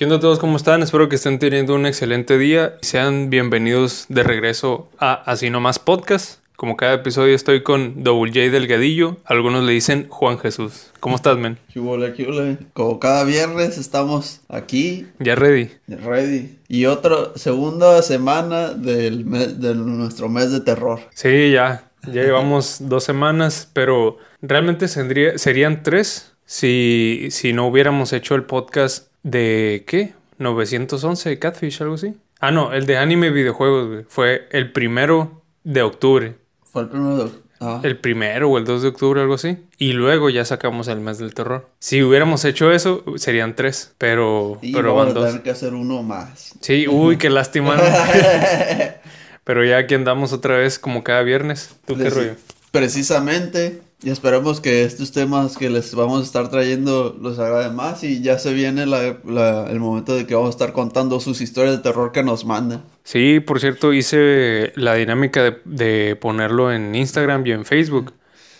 ¿Qué onda a todos? ¿Cómo están? Espero que estén teniendo un excelente día. Sean bienvenidos de regreso a Así Nomás Podcast. Como cada episodio estoy con Double J Delgadillo. Algunos le dicen Juan Jesús. ¿Cómo estás, men? ¿Qué huele, qué huele? Como cada viernes estamos aquí, ¿Ya ready? ready. Y otra segunda semana del mes- de nuestro mes de terror. Sí, ya. Ya llevamos dos semanas, pero realmente serían tres si, si no hubiéramos hecho el podcast de ¿qué? 911 Catfish, algo así. Ah, no, el de anime y videojuegos, güey. Fue el primero de octubre. Fue el primero de... Ah, El primero o el 2 de octubre, algo así. Y luego ya sacamos el mes del terror. Si hubiéramos hecho eso, serían tres. Pero, y pero vamos van a dos. tener que hacer uno más. Sí, uy, qué lástima. ¿no? pero ya aquí andamos otra vez como cada viernes. ¿Tú qué Preci- rollo? Precisamente. Y esperemos que estos temas que les vamos a estar trayendo los agraden más. Y ya se viene la- la- el momento de que vamos a estar contando sus historias de terror que nos mandan. Sí, por cierto, hice la dinámica de, de ponerlo en Instagram y en Facebook.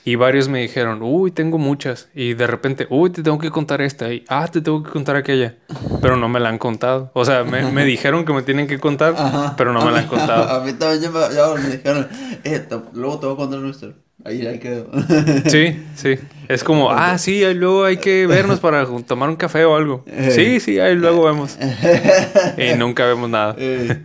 Y varios me dijeron, uy, tengo muchas. Y de repente, uy, te tengo que contar esta. Y, ah, te tengo que contar aquella. Pero no me la han contado. O sea, me, me dijeron que me tienen que contar, Ajá. pero no me la han contado. A mí también ya me, ya me dijeron, eh, te- luego te voy a contar nuestro. Ahí, ahí quedó. Sí, sí. Es como, ah, sí, ahí luego hay que vernos para tomar un café o algo. Sí, sí, ahí luego vemos. Y nunca vemos nada. Eh,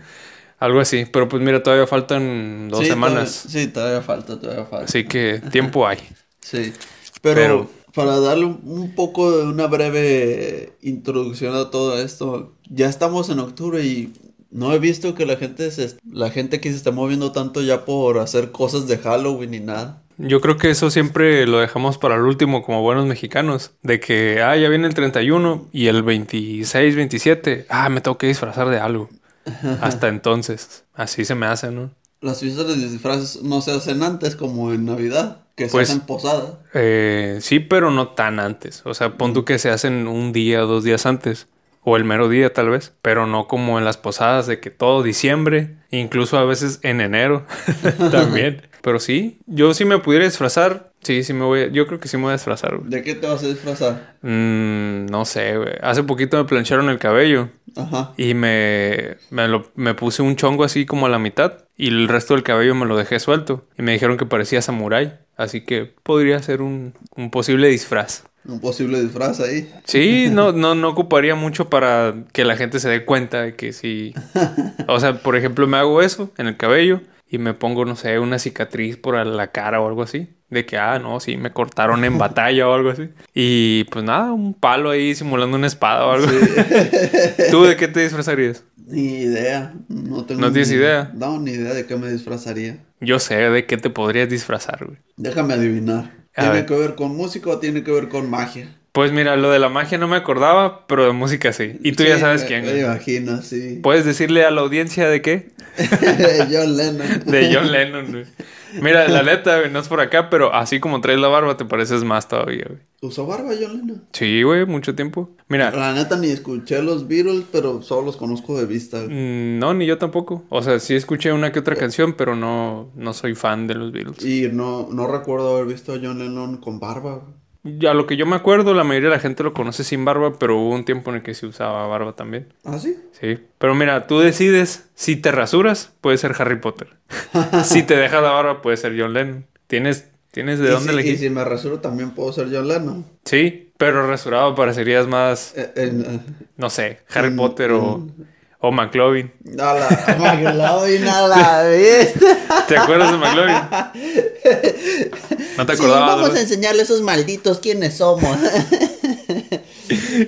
Algo así. Pero pues mira, todavía faltan dos sí, semanas. Todavía, sí, todavía falta, todavía falta. Así que tiempo hay. Sí. Pero, Pero- para darle un, poco de una breve introducción a todo esto, ya estamos en octubre y no he visto que la gente se, la gente que se está moviendo tanto ya por hacer cosas de Halloween ni nada. Yo creo que eso siempre lo dejamos para el último como buenos mexicanos. De que, ah, ya viene el 31 y el 26, 27, ah, me tengo que disfrazar de algo. Hasta entonces. Así se me hace, ¿no? Las fiestas de disfraces no se hacen antes como en Navidad, que se Pues- hacen posada. Eh, sí, pero no tan antes. O sea, pon tú que se hacen un día o dos días antes. O el mero día, tal vez. Pero no como en las posadas de que todo diciembre. Incluso a veces en enero. También. Pero sí, yo si me pudiera disfrazar. Sí, sí me voy. a- Yo creo que sí me voy a disfrazar, güey. ¿De qué te vas a disfrazar? Mm, no sé, güey. Hace poquito me plancharon el cabello. Ajá. Y me, me, lo- me puse un chongo así como a la mitad. Y el resto del cabello me lo dejé suelto. Y me dijeron que parecía samurái. Así que podría ser un, un posible disfraz. Un posible disfraz ahí. Sí, no, no, no ocuparía mucho para que la gente se dé cuenta de que sí. O sea, por ejemplo, me hago eso en el cabello y me pongo, no sé, una cicatriz por la cara o algo así. De que, ah, no, sí, me cortaron en batalla o algo así. Y pues nada, un palo ahí simulando una espada o algo. ¿Tú de qué te disfrazarías? Ni idea. No tengo ¿No tienes ni- idea? No, ni idea de qué me disfrazaría. Yo sé de qué te podrías disfrazar, güey. Déjame adivinar. A ¿Tiene ver. que ver con música o tiene que ver con magia? Pues mira, lo de la magia no me acordaba, pero de música sí. Y tú ya sabes me- quién. Me imagino, sí. ¿Puedes decirle a la audiencia de qué? John Lennon. De John Lennon, güey. Mira, la neta, güey, no es por acá, pero así como traes la barba, te pareces más todavía, güey. ¿Usó barba John Lennon? Sí, güey, mucho tiempo. Mira, La neta ni escuché los Beatles, pero solo los conozco de vista. güey. mm, no, ni yo tampoco. O sea, sí escuché una que otra canción, pero no, no soy fan de los Beatles. Y no, no recuerdo haber visto a John Lennon con barba. güey. A lo que yo me acuerdo, la mayoría de la gente lo conoce sin barba, pero hubo un tiempo en el que se usaba barba también. ¿Ah, sí? Sí. Pero mira, tú decides, si te rasuras, puede ser Harry Potter. si te dejas la barba, puede ser John Lennon. ¿Tienes, ¿tienes de y dónde si, elegir? Y si me rasuro también puedo ser John Lennon. Sí, pero rasurado parecerías más, Eh, eh, no sé, Harry Potter o, o McLovin. a la McLovin a la. ¿Te acuerdas de McLovin? ¿No te Sí, acordabas? vamos a enseñarle a esos malditos quiénes somos.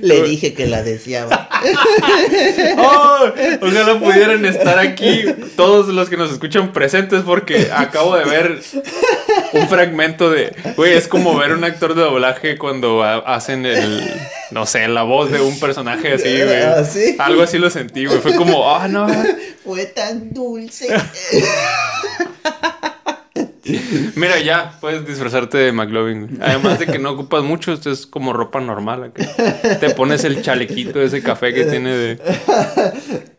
Le dije que la deseaba. ¡Oh! Ojalá pudieran estar aquí todos los que nos escuchan presentes porque acabo de ver un fragmento de... Güey, es como ver un actor de doblaje cuando ha- hacen el... No sé, la voz de un personaje así, güey. ¿Ah, sí? Algo así lo sentí, güey. Fue como, ah, no. Fue tan dulce. Mira, ya, puedes disfrazarte de McLovin. Además de que no ocupas mucho, esto es como ropa normal. acá. Te pones el chalequito, ese café que tiene de...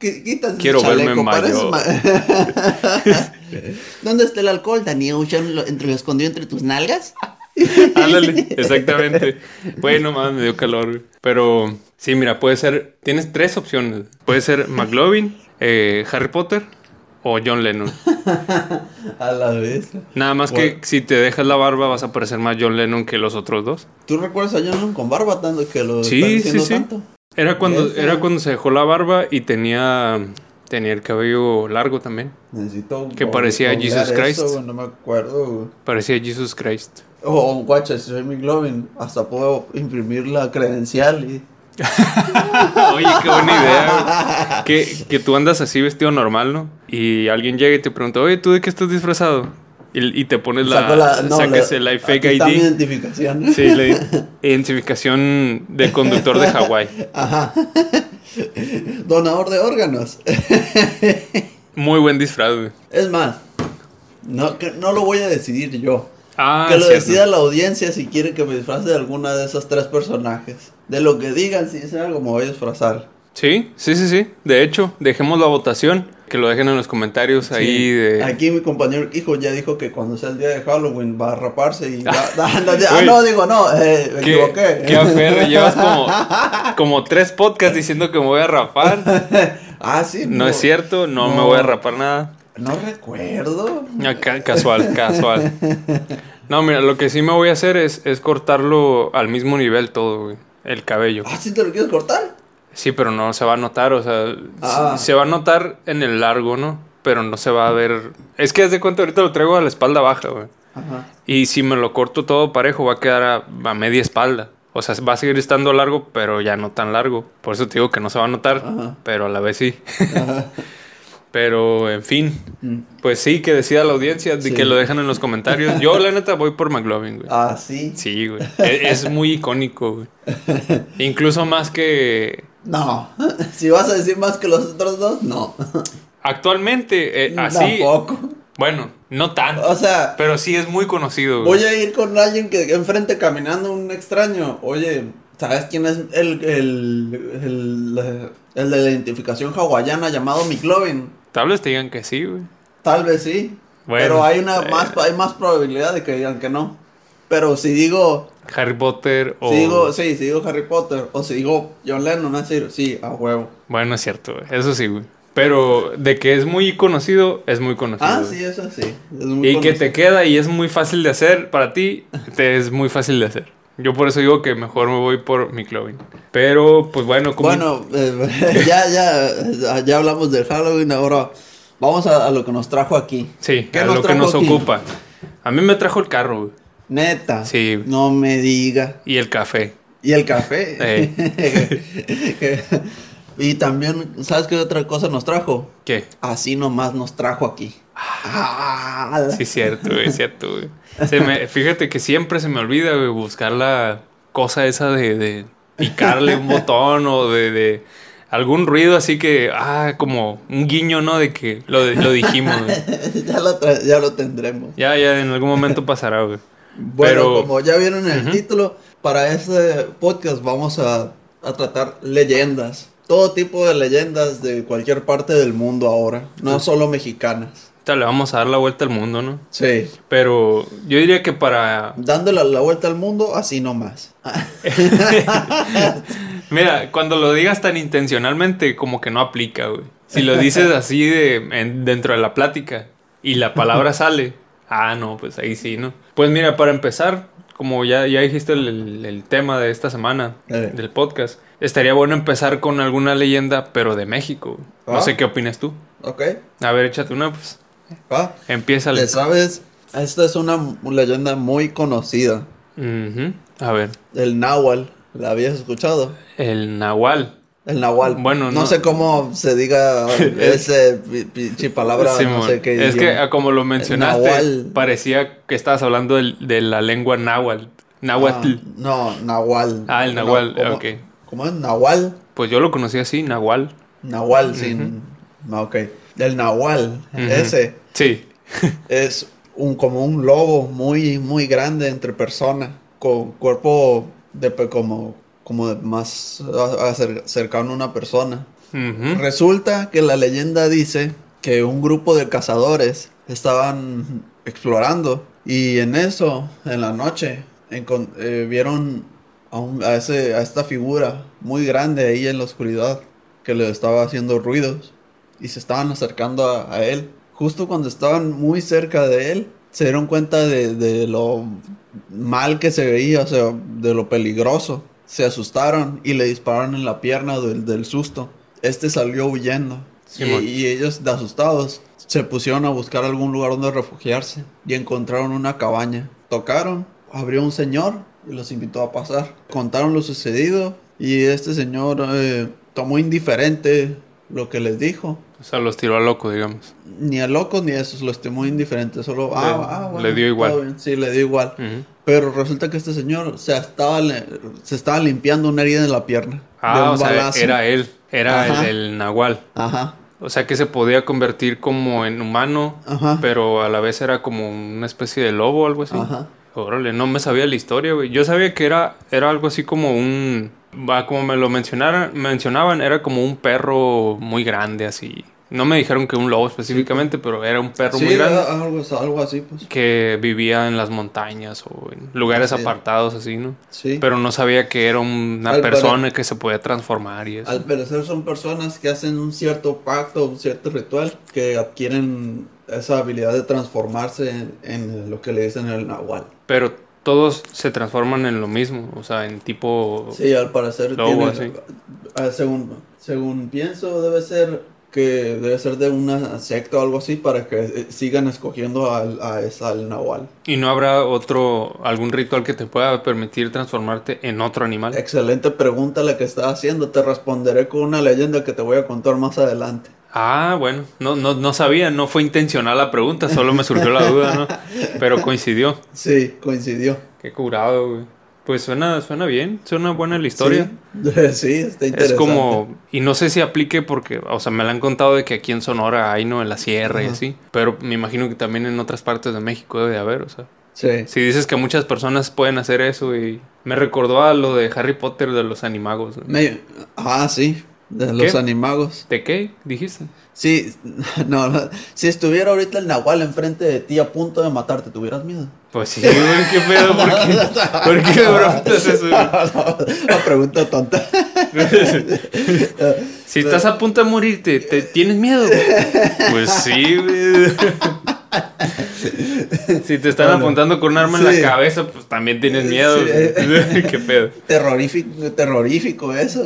Qu- Quítate ese Quiero verme chaleco, pareces mayor. ma- ¿Dónde está el alcohol, Daniel? ¿Ocean lo- entre lo escondido entre tus nalgas? Ándale, exactamente. Bueno, más me dio calor. Pero sí, mira, puede ser. Tienes tres opciones. Puede ser McLovin, eh, Harry Potter o John Lennon. A la vez. Nada más que si te dejas la barba vas a parecer más John Lennon que los otros dos. ¿Tú recuerdas a John Lennon con barba tanto que lo Sí, están sí, diciendo sí. tanto? Era cuando, Ese. era cuando se dejó la barba y tenía, tenía el cabello largo también. Necesito. Que parecía Jesus Christ. eso, no me acuerdo, güey. Parecía Jesus Christ. Oh, guacha, soy McLovin, hasta puedo imprimir la credencial y. Oye, qué buena idea. Que, que tú andas así vestido normal, ¿no? Y alguien llega y te pregunta, oye, ¿tú de qué estás disfrazado? Y, y te pones la... La- no, sacas la- el fake mi ID. identificación. Sí, la identificación de conductor de Hawái. Ajá. Donador de órganos. Muy buen disfraz, güey. Es más, no, no lo voy a decidir yo. Ah, que lo cierto. decida la audiencia si quiere que me disfrace de alguna de esos tres personajes. De lo que digan, si dicen algo, me voy a disfrazar. Sí, sí, sí, sí. De hecho, dejemos la votación. Que lo dejen en los comentarios ahí de... Aquí mi compañero hijo ya dijo que cuando sea el día de Halloween va a raparse y va... ah, no, ah, no, digo, no, eh, me ¿Qué, equivoqué. qué aferre, llevas como, como tres podcasts diciendo que me voy a rapar. ah, sí. No es cierto, no, me No. voy a rapar nada. No recuerdo. Acá, casual, casual. No, mira, lo que sí me voy a hacer es, es cortarlo al mismo nivel todo, güey. El cabello. Ah, ¿sí te lo quieres cortar? Sí, pero no se va a notar, o sea, Ah. se va a notar en el largo, ¿no? Pero no se va a ver. Es que haz de cuenta, ahorita lo traigo a la espalda baja, güey. Ajá. Y si me lo corto todo parejo, va a quedar a, a media espalda. O sea, va a seguir estando largo, pero ya no tan largo. Por eso te digo que no se va a notar, Ajá. pero a la vez sí. Ajá. Pero, en fin, Mm. pues sí, que decida la audiencia, Sí. que lo dejan en los comentarios. Yo, la neta, voy por McLovin, güey. Ah, sí. Sí, güey. E- Es, muy icónico, güey. Incluso más que... No. si vas a decir más que los otros dos, no. Actualmente, eh, así... Tampoco. Bueno, no tanto. O sea, Pero sí es muy conocido, voy güey. a ir con alguien que enfrente caminando un extraño. Oye, ¿sabes quién es el, el, el, el de la identificación hawaiana llamado McLovin? Tal vez te digan que sí, güey. Tal vez sí. Bueno, pero hay una eh. más hay más probabilidad de que digan que no. Pero si digo, Harry Potter o... si digo, sí, si digo Harry Potter o si digo John Lennon, es decir, sí, a huevo. Bueno, es cierto, güey. Eso sí, güey. Pero de que es muy conocido, es muy conocido. Ah, sí, eso sí. Es muy Y que te queda y es muy fácil de hacer para ti, te es muy fácil de hacer. Yo por eso digo que mejor me voy por McLovin. Pero, pues bueno, como... Bueno, eh, ya, ya, ya hablamos del Halloween, ahora vamos a, a lo que nos trajo aquí. sí, ¿qué a nos lo que nos aquí? ocupa. A mí me trajo el carro, güey. Neta. Sí. No me diga. Y el café. Y el café. Eh. y también, ¿sabes qué otra cosa nos trajo? ¿Qué? Así nomás nos trajo aquí. Ah, Sí, es cierto, es cierto, güey. Se me- fíjate que siempre se me olvida, güey, buscar la cosa esa de, de picarle un botón o de, de algún ruido así que, ah, como un guiño, ¿no? De que lo, lo dijimos, güey. ya, lo ya lo tendremos. Ya, ya, en algún momento pasará, güey. Bueno, Pero- como ya vieron en el título, para este podcast vamos a, a tratar leyendas. Todo tipo de leyendas de cualquier parte del mundo ahora, no solo mexicanas. Ahorita le vamos a dar la vuelta al mundo, ¿no? Sí, Pero yo diría que para... dándole la vuelta al mundo así nomás. Mira, cuando lo digas tan intencionalmente, como que no aplica, güey. Si lo dices así de, en- dentro de la plática y la palabra sale, ah, no, pues ahí sí, ¿no? Pues mira, para empezar, como ya, ya dijiste el, el- el tema de esta semana Eh. del podcast, estaría bueno empezar con alguna leyenda, pero de México. No Ah. sé qué opinas tú. ¿Ok? A ver, échate una, pues. ¿Va? Empieza ¿Le sabes? Esta es una leyenda muy conocida. A ver, El Nahual. ¿La habías escuchado? el Nahual. El Nahual. Bueno, no, no- sé cómo se diga ese pi- pinche palabra, no sé qué. es que ah, como lo mencionaste, parecía que estabas hablando de la lengua náhuatl. Náhuatl. Ah, no, Nahual. Ah, el Nahual, ¿cómo, ok. ¿Cómo es? Nahual. Pues yo lo conocí así, Nahual. Nahual, sin. ah, Ok. El Nahual, ese, Sí. es un como un lobo muy, muy grande entre personas, con cuerpo de como, como más cercano a una persona. Resulta que la leyenda dice que un grupo de cazadores estaban explorando y en eso, en la noche, eh, vieron a, un- a ese, a esta figura muy grande ahí en la oscuridad que le estaba haciendo ruidos y se estaban acercando a, a él. Justo cuando estaban muy cerca de él, se dieron cuenta de, de lo mal que se veía, o sea, de lo peligroso. Se asustaron y le dispararon en la pierna del, del susto. Este salió huyendo. Y, ellos, de asustados, se pusieron a buscar algún lugar donde refugiarse y encontraron una cabaña. Tocaron, abrió un señor y los invitó a pasar. Contaron lo sucedido y este señor eh, tomó indiferente lo que les dijo. O sea, los tiró a loco, digamos. Ni a locos ni a esos los tomó indiferente. Solo, ah, Le- ah, bueno, le dio igual. Sí, le dio igual. Pero resulta que este señor se estaba, se estaba limpiando una herida en la pierna. de Ah, un o sea, era él. Era el, el nahual. Ajá, O sea, que se podía convertir como en humano, ajá, pero a la vez era como una especie de lobo o algo así. ajá. Órale, no me sabía la historia, güey. Yo sabía que era, era algo así como un... Va, como me lo mencionaran, mencionaban, era como un perro muy grande, así. No me dijeron que un lobo específicamente, pero era un perro Sí, muy grande. algo, algo así, pues. Que vivía en las montañas o en lugares apartados, así, ¿no? Sí. Pero no sabía que era una Al persona que se podía transformar y eso. Al parecer son personas que hacen un cierto pacto, un cierto ritual, que adquieren esa habilidad de transformarse en, en lo que le dicen el nahual. Pero todos se transforman en lo mismo, o sea, en tipo... Sí, al parecer Lobo, según, según pienso, debe ser que debe ser de una secta o algo así para que eh, sigan escogiendo al, a esa, al nahual. ¿Y no habrá otro, algún ritual que te pueda permitir transformarte en otro animal? Excelente pregunta la que estás haciendo. Te responderé con una leyenda que te voy a contar más adelante. Ah, bueno, no, no, no sabía, no fue intencional la pregunta, solo me surgió la duda, ¿no? Pero coincidió. Sí, coincidió. Qué curado, güey. Pues suena, suena bien, suena buena la historia. Sí, sí, está interesante. Es como, y no sé si aplique porque, o sea, me la han contado de que aquí en Sonora hay, ¿no? En la sierra y así. Pero me imagino que también en otras partes de México debe de haber, o sea. Sí. Si dices que muchas personas pueden hacer eso y me recordó a lo de Harry Potter de los animagos. ¿no? Me- Ah, sí, de los ¿Qué? animagos. ¿De qué dijiste? Sí, no, no, si estuviera ahorita el nahual enfrente de ti a punto de matarte, ¿tuvieras miedo? Pues sí, güey, qué pedo, ¿por qué? ¿Por qué me preguntas eso? Una pregunta tonta. Si estás a punto de morirte, ¿te, ¿tienes miedo? Pues sí, güey. Si te están Bueno, apuntando con un arma en la cabeza, pues también tienes miedo. Sí. ¿Qué pedo? Terrorífico, terrorífico eso.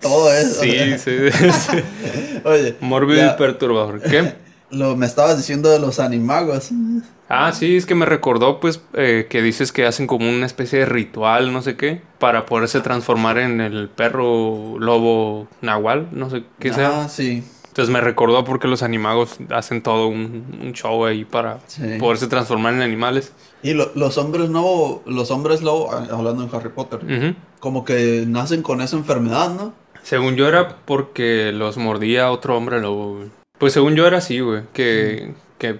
Todo eso. Sí, sí, sí. Oye, Mórbido y perturbador. ¿Qué? lo me estabas diciendo de los animagos. Ah, sí, es que me recordó, pues, eh, que dices que hacen como una especie de ritual, no sé qué, para poderse transformar en el perro lobo nahual, no sé qué sea. Ah, sí. Entonces me recordó porque los animagos hacen todo un, un show ahí para Sí. poderse transformar en animales. Y lo- los hombres no, los hombres lobo, ah, hablando en Harry Potter, Ujú. como que nacen con esa enfermedad, ¿no? Según yo era porque los mordía otro hombre lobo, güey. Pues según yo era así, güey, que, que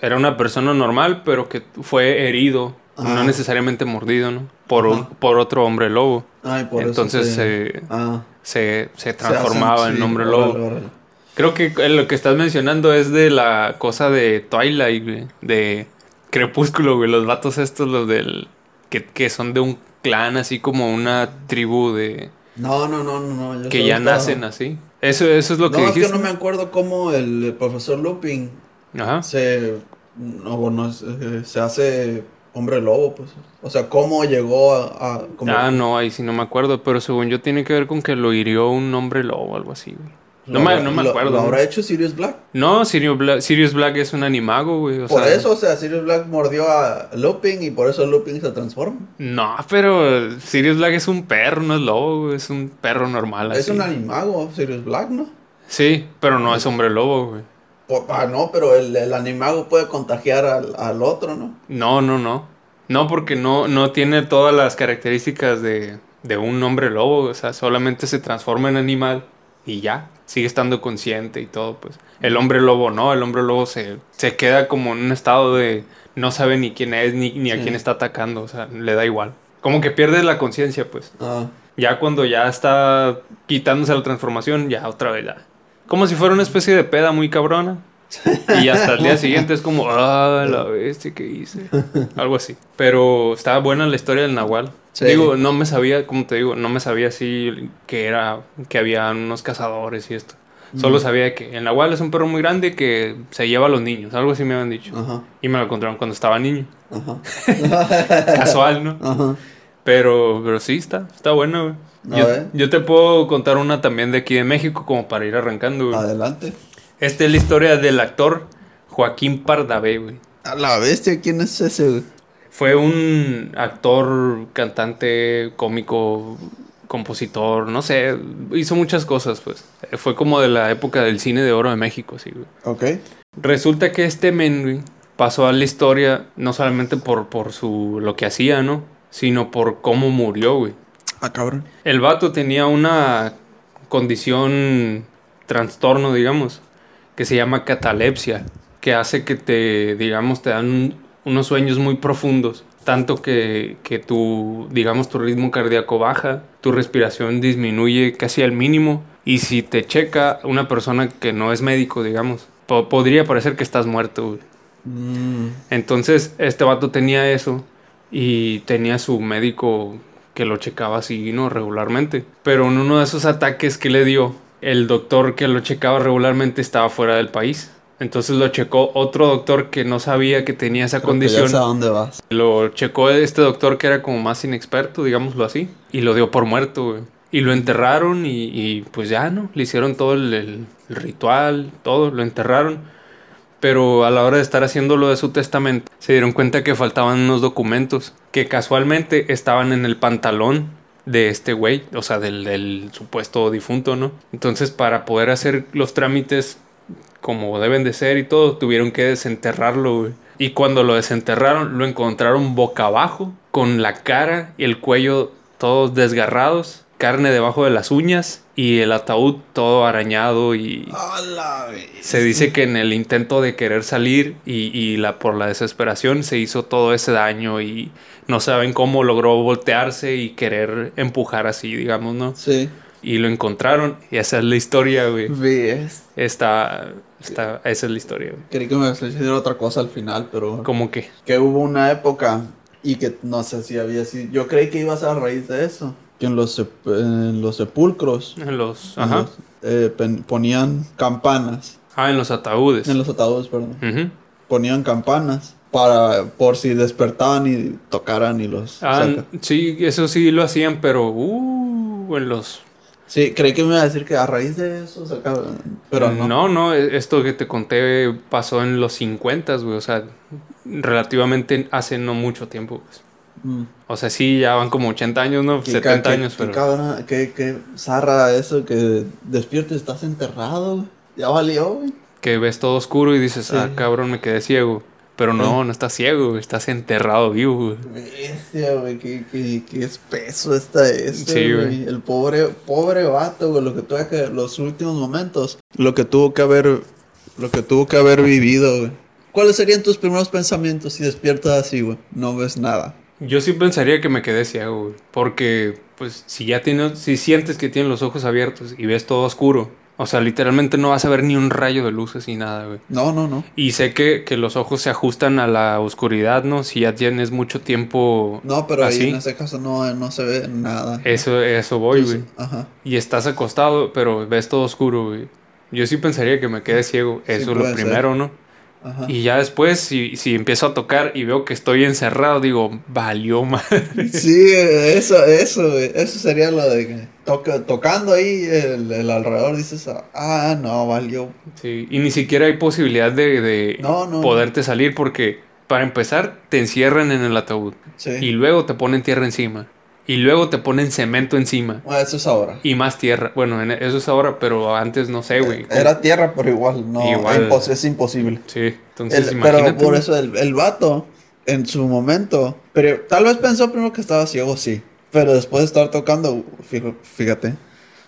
era una persona normal, pero que fue herido, no Ajá. necesariamente mordido, ¿no? Por, un- Ajá. por otro hombre lobo. Ay, por Entonces eso se- se, ah, se, se se transformaba hacen- en sí, hombre órale, lobo. órale. Creo que eh, lo que estás mencionando es de la cosa de Twilight, güey. De Crepúsculo, güey. Los vatos estos, los del... Que, que son de un clan, así como una tribu de... No, no, no, no, no. Que ya estaba- nacen así. Eso, eso es lo que no, es dijiste. que no me acuerdo cómo el, profesor Lupin Ajá. se. No, bueno, se, se hace hombre lobo, pues. O sea, cómo llegó a. Ah, no, ahí sí no me acuerdo. Pero según yo tiene que ver con que lo hirió un hombre lobo algo así, güey. No, lo me, no me lo- acuerdo. Habrá hecho Sirius Black. No, Sirius Black, Sirius Black es un animago, güey. o por sea, eso, o sea, Sirius Black mordió a Lupin y por eso Lupin se transforma. No, pero Sirius Black es un perro, no es lobo, güey. Es un perro normal. Es así. un animago, Sirius Black, ¿no? Sí, pero no es hombre lobo, güey. Por- ah, no, pero el, el animago puede contagiar al, al otro, ¿no? No, no, no. No, porque no, no tiene todas las características de, de un hombre lobo. O sea, solamente se transforma en animal y ya. Sigue estando consciente y todo, pues. El hombre lobo no, el hombre lobo se, se queda como en un estado de no sabe ni quién es ni, ni a Sí. quién está atacando. O sea, le da igual. Como que pierde la conciencia, pues. Ah, Ya cuando ya está quitándose la transformación, ya otra vez ya. Como si fuera una especie de peda muy cabrona. Y hasta el día siguiente es como, ah, la bestia que hice. Algo así. Pero estaba buena la historia del Nahual. Sí. Digo, no me sabía, como te digo, no me sabía así que era, que había unos cazadores y esto. Solo sabía que el Nahual es un perro muy grande que se lleva a los niños. Algo así me habían dicho. Ajá, Y me lo encontraron cuando estaba niño. ajá. Casual, ¿no? Ajá. Pero, pero sí, está, está bueno, güey. Yo, yo te puedo contar una también de aquí de México como para ir arrancando, güey. Adelante. Esta es la historia del actor Joaquín Pardavé, güey. A la bestia, ¿quién es ese, güey? Fue un actor, cantante, cómico, compositor, no sé, hizo muchas cosas, pues. Fue como de la época del cine de oro de México, sí, güey. Ok. Resulta que este men, güey, pasó a la historia no solamente por, por su, lo que hacía, ¿no? Sino por cómo murió, güey. Ah, cabrón. El vato tenía una condición, trastorno, digamos, que se llama catalepsia, que hace que te, digamos, te dan un- unos sueños muy profundos, tanto que, que tu, digamos, tu ritmo cardíaco baja, tu respiración disminuye casi al mínimo, y si te checa una persona que no es médico, digamos, po- podría parecer que estás muerto, güey. Mm, Entonces, este vato tenía eso y tenía su médico que lo checaba así, ¿no? Regularmente. Pero en uno de esos ataques que le dio, el doctor que lo checaba regularmente estaba fuera del país. Entonces lo checó otro doctor que no sabía que tenía esa creo que ya condición. a dónde vas. Lo checó este doctor que era como más inexperto, digámoslo así, y lo dio por muerto, güey. Y lo enterraron y, y, pues ya, ¿no? Le hicieron todo el, el- el ritual, todo, lo enterraron. Pero a la hora de estar haciendo lo de su testamento, se dieron cuenta que faltaban unos documentos que casualmente estaban en el pantalón de este güey, o sea, del, del supuesto difunto, ¿no? Entonces, para poder hacer los trámites como deben de ser y todo, tuvieron que desenterrarlo, güey. Y cuando lo desenterraron, lo encontraron boca abajo, con la cara y el cuello todos desgarrados, carne debajo de las uñas y el ataúd todo arañado y... Se dice que en el intento de querer salir y, y la, por la desesperación se hizo todo ese daño y no saben cómo logró voltearse y querer empujar así, digamos, ¿no? Sí. Y lo encontraron y esa es la historia, güey. Ves. Está, está, esa es la historia, güey. Creí que me ibas a decir otra cosa al final, pero... Como que, Que hubo una época y que no sé si había sido... Yo creí que ibas a raíz de eso. Que en los, sep- en los sepulcros en los, en ajá. los, eh, ponían campanas. Ah, en los ataúdes. En los ataúdes, perdón. Ujú. Ponían campanas para por si despertaban y tocaran y los Ah, saca- sí, eso sí lo hacían, pero, uh, en los Sí, creí que me iba a decir que a raíz de eso sacaban, pero no. No, no, e- esto que te conté pasó en los 50, güey, o sea, relativamente hace no mucho tiempo, pues. Mm. O sea, sí, ya van como 80 años, ¿no? Qué 70 ca- qué- años, qué pero... qué, qué zarra eso que despiertes, estás enterrado, güey. Ya valió, güey. Que ves todo oscuro y dices, Sí. ah, cabrón, me quedé ciego. Pero no, no estás ciego, estás enterrado vivo, güey. Bestia, güey, qué, qué, qué espeso está eso, Sí, güey. güey. El pobre, pobre vato, güey, lo que tuvo que, los últimos momentos, lo que tuvo que haber, lo que tuvo que haber vivido, güey. ¿Cuáles serían tus primeros pensamientos si despiertas así, güey? No ves nada. Yo sí pensaría que me quedé ciego, güey. Porque, pues, si ya tienes, si sientes que tienes los ojos abiertos y ves todo oscuro, o sea, literalmente no vas a ver ni un rayo de luces ni nada, güey. No, no, no. Y sé que, que los ojos se ajustan a la oscuridad, ¿no? Si ya tienes mucho tiempo No, pero ahí así. en ese caso no, no se ve nada. Eso, eso voy, Entonces, güey. Ajá. Y estás acostado, pero ves todo oscuro, güey. Yo sí pensaría que me quede ciego. Sí, Eso es lo ser. primero, ¿no? Ajá. Y ya después, si, si empiezo a tocar y veo que estoy encerrado, digo, valió madre. Sí, eso, eso. Eso sería lo de que toca, tocando ahí el, el alrededor, dices, ah, no, valió. Sí, Y ni siquiera hay posibilidad de, de No, no. poderte salir porque, para empezar, te encierran en el ataúd. Sí. Y luego te ponen tierra encima. Y luego te ponen cemento encima. Bueno, eso es ahora. Y más tierra. Bueno, en- eso es ahora, pero antes no sé, güey. Era tierra, pero igual, no, Igual. impos- es imposible. Sí, entonces El- imagínate. pero por eso el, el vato, en su momento, pero tal vez pensó primero que estaba ciego, sí. Pero después de estar tocando, fíjate,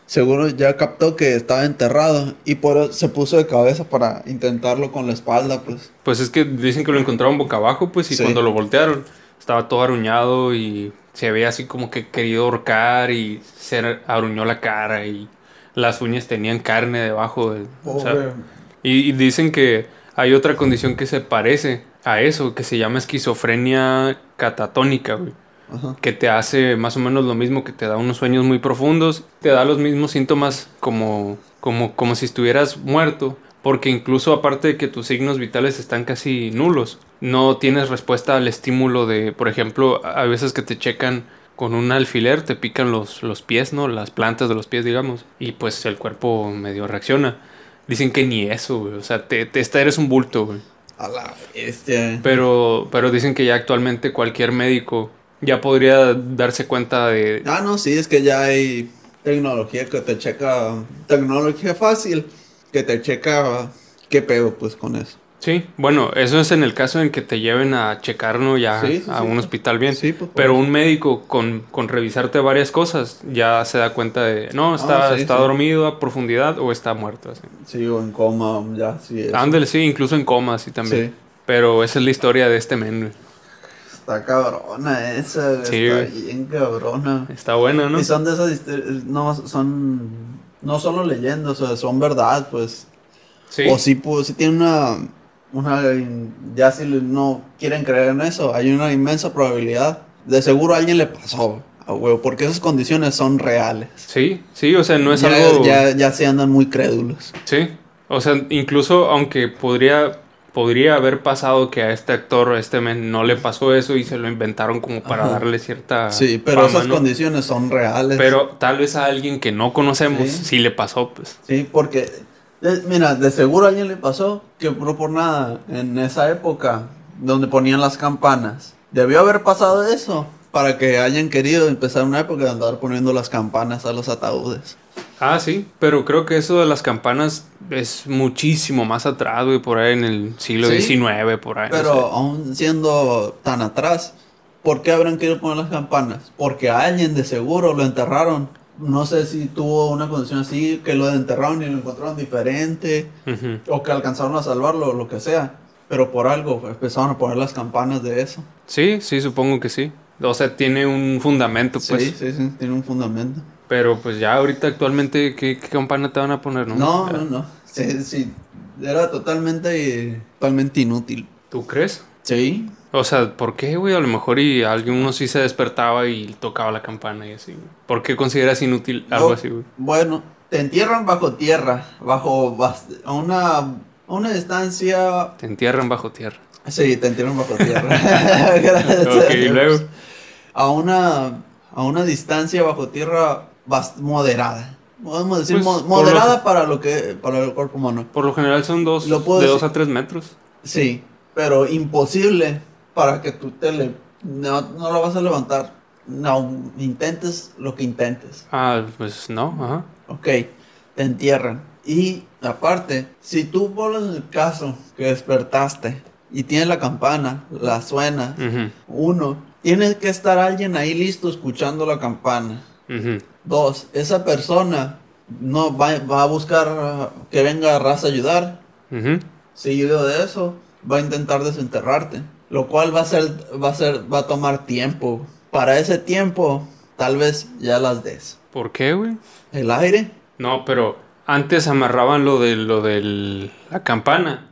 seguro ya captó que estaba enterrado y por eso se puso de cabeza para intentarlo con la espalda, pues. Pues es que dicen que lo encontraron boca abajo, pues, y Sí. cuando lo voltearon, estaba todo aruñado y se veía así como que querido ahorcar y se aruñó la cara y las uñas tenían carne debajo. de- o sea. Y, y dicen que hay otra condición que se parece a eso, que se llama esquizofrenia catatónica, güey. Ajá. Que te hace más o menos lo mismo, que te da unos sueños muy profundos, te da los mismos síntomas como, como, como si estuvieras muerto, porque incluso aparte de que tus signos vitales están casi nulos, no tienes respuesta al estímulo de, por ejemplo, a veces que te checan con un alfiler, te pican los, los pies, ¿no? Las plantas de los pies, digamos, y pues el cuerpo medio reacciona. Dicen que ni eso, güey. O sea, te, te, esta eres un bulto, güey. A la bestia. Pero, pero dicen que ya actualmente cualquier médico ya podría darse cuenta de... Ah, no, sí, es que ya hay tecnología que te checa. Tecnología fácil que te checa qué pedo, pues con eso. Sí, bueno, eso es en el caso en que te lleven a checar, ¿no? Ya Sí, sí, a sí. un hospital bien. Sí, pues, Pero un médico con, con revisarte varias cosas ya se da cuenta de, no, está, Ah, sí, está sí. dormido a profundidad o está muerto. Así. Sí, o en coma, ya, sí. Ándale, sí, incluso en coma, así también. Sí. Pero esa es la historia de este men. Está cabrona esa, Sí, está bien cabrona. Está buena, ¿no? Y son de esas, no, son, no solo leyendas, o sea, son verdad, pues. Sí. O sí, pues, sí tiene una, una, ya si no quieren creer en eso, hay una inmensa probabilidad. De seguro a alguien le pasó, huevo, porque esas condiciones son reales. Sí, sí, o sea, no es ya, algo... ya, ya se andan muy crédulos. Sí, o sea, incluso aunque podría, podría haber pasado que a este actor, a este men, no le pasó eso y se lo inventaron como para Ajá. darle cierta Sí, pero fama, esas ¿no? condiciones son reales. Pero tal vez a alguien que no conocemos Sí. sí, le pasó, pues. Sí, porque, de- mira, de seguro a alguien le pasó que no por nada en esa época donde ponían las campanas. Debió haber pasado eso para que hayan querido empezar una época de andar poniendo las campanas a los ataúdes. Ah, sí, pero creo que eso de las campanas es muchísimo más atrás, güey, por ahí en el siglo Sí, XIX, por ahí. no Pero sé. aún siendo tan atrás, ¿por qué habrán querido poner las campanas? Porque a alguien de seguro lo enterraron. No sé si tuvo una condición así, que lo enterraron y lo encontraron diferente. Ujú. O que alcanzaron a salvarlo, lo que sea. Pero por algo empezaron a poner las campanas de eso. Sí, sí, supongo que sí. O sea, tiene un fundamento, pues. sí, sí, sí, tiene un fundamento. Pero pues ya ahorita actualmente, ¿qué, qué campana te van a poner, no? No, no, no. Sí, sí. Era totalmente, totalmente inútil. ¿Tú crees? Sí. O sea, ¿por qué, güey? A lo mejor y alguien uno sí se despertaba y tocaba la campana y así, güey. ¿Por qué consideras inútil algo No, así, güey? Bueno, te entierran bajo tierra, bajo a una, a una distancia. Te entierran bajo tierra. Sí, te entierran bajo tierra. Gracias Ok, luego. A una, a una distancia bajo tierra moderada. Podemos decir Pues, moderada lo- para lo que para el cuerpo humano. Por lo general son dos, Lo puedo de decir. dos a tres metros. Sí, pero imposible para que tú te le no, no lo vas a levantar. No, intentes lo que intentes. Ah, pues no, ajá. Ok, te entierran. Y aparte, si tú pones el caso que despertaste y tienes la campana, la suena, uno, tiene que estar alguien ahí listo escuchando la campana. ujú. Dos, esa persona no va, va a buscar ah, que venga raza a ayudar. Ujú. Seguido de eso, va a intentar desenterrarte. Lo cual va a ser, va a ser, va a tomar tiempo. Para ese tiempo, tal vez ya las des. ¿Por qué, güey? El aire. No, pero antes amarraban lo de lo de la campana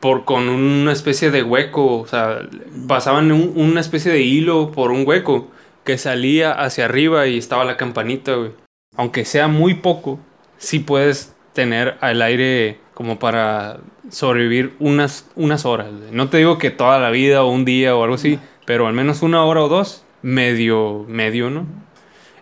por con una especie de hueco, o sea, pasaban un- una especie de hilo por un hueco que salía hacia arriba y estaba la campanita, güey. Aunque sea muy poco, sí puedes tener al aire como para sobrevivir unas, unas horas. güey. No te digo que toda la vida o un día o algo así, pero al menos una hora o dos, medio, medio, ¿no?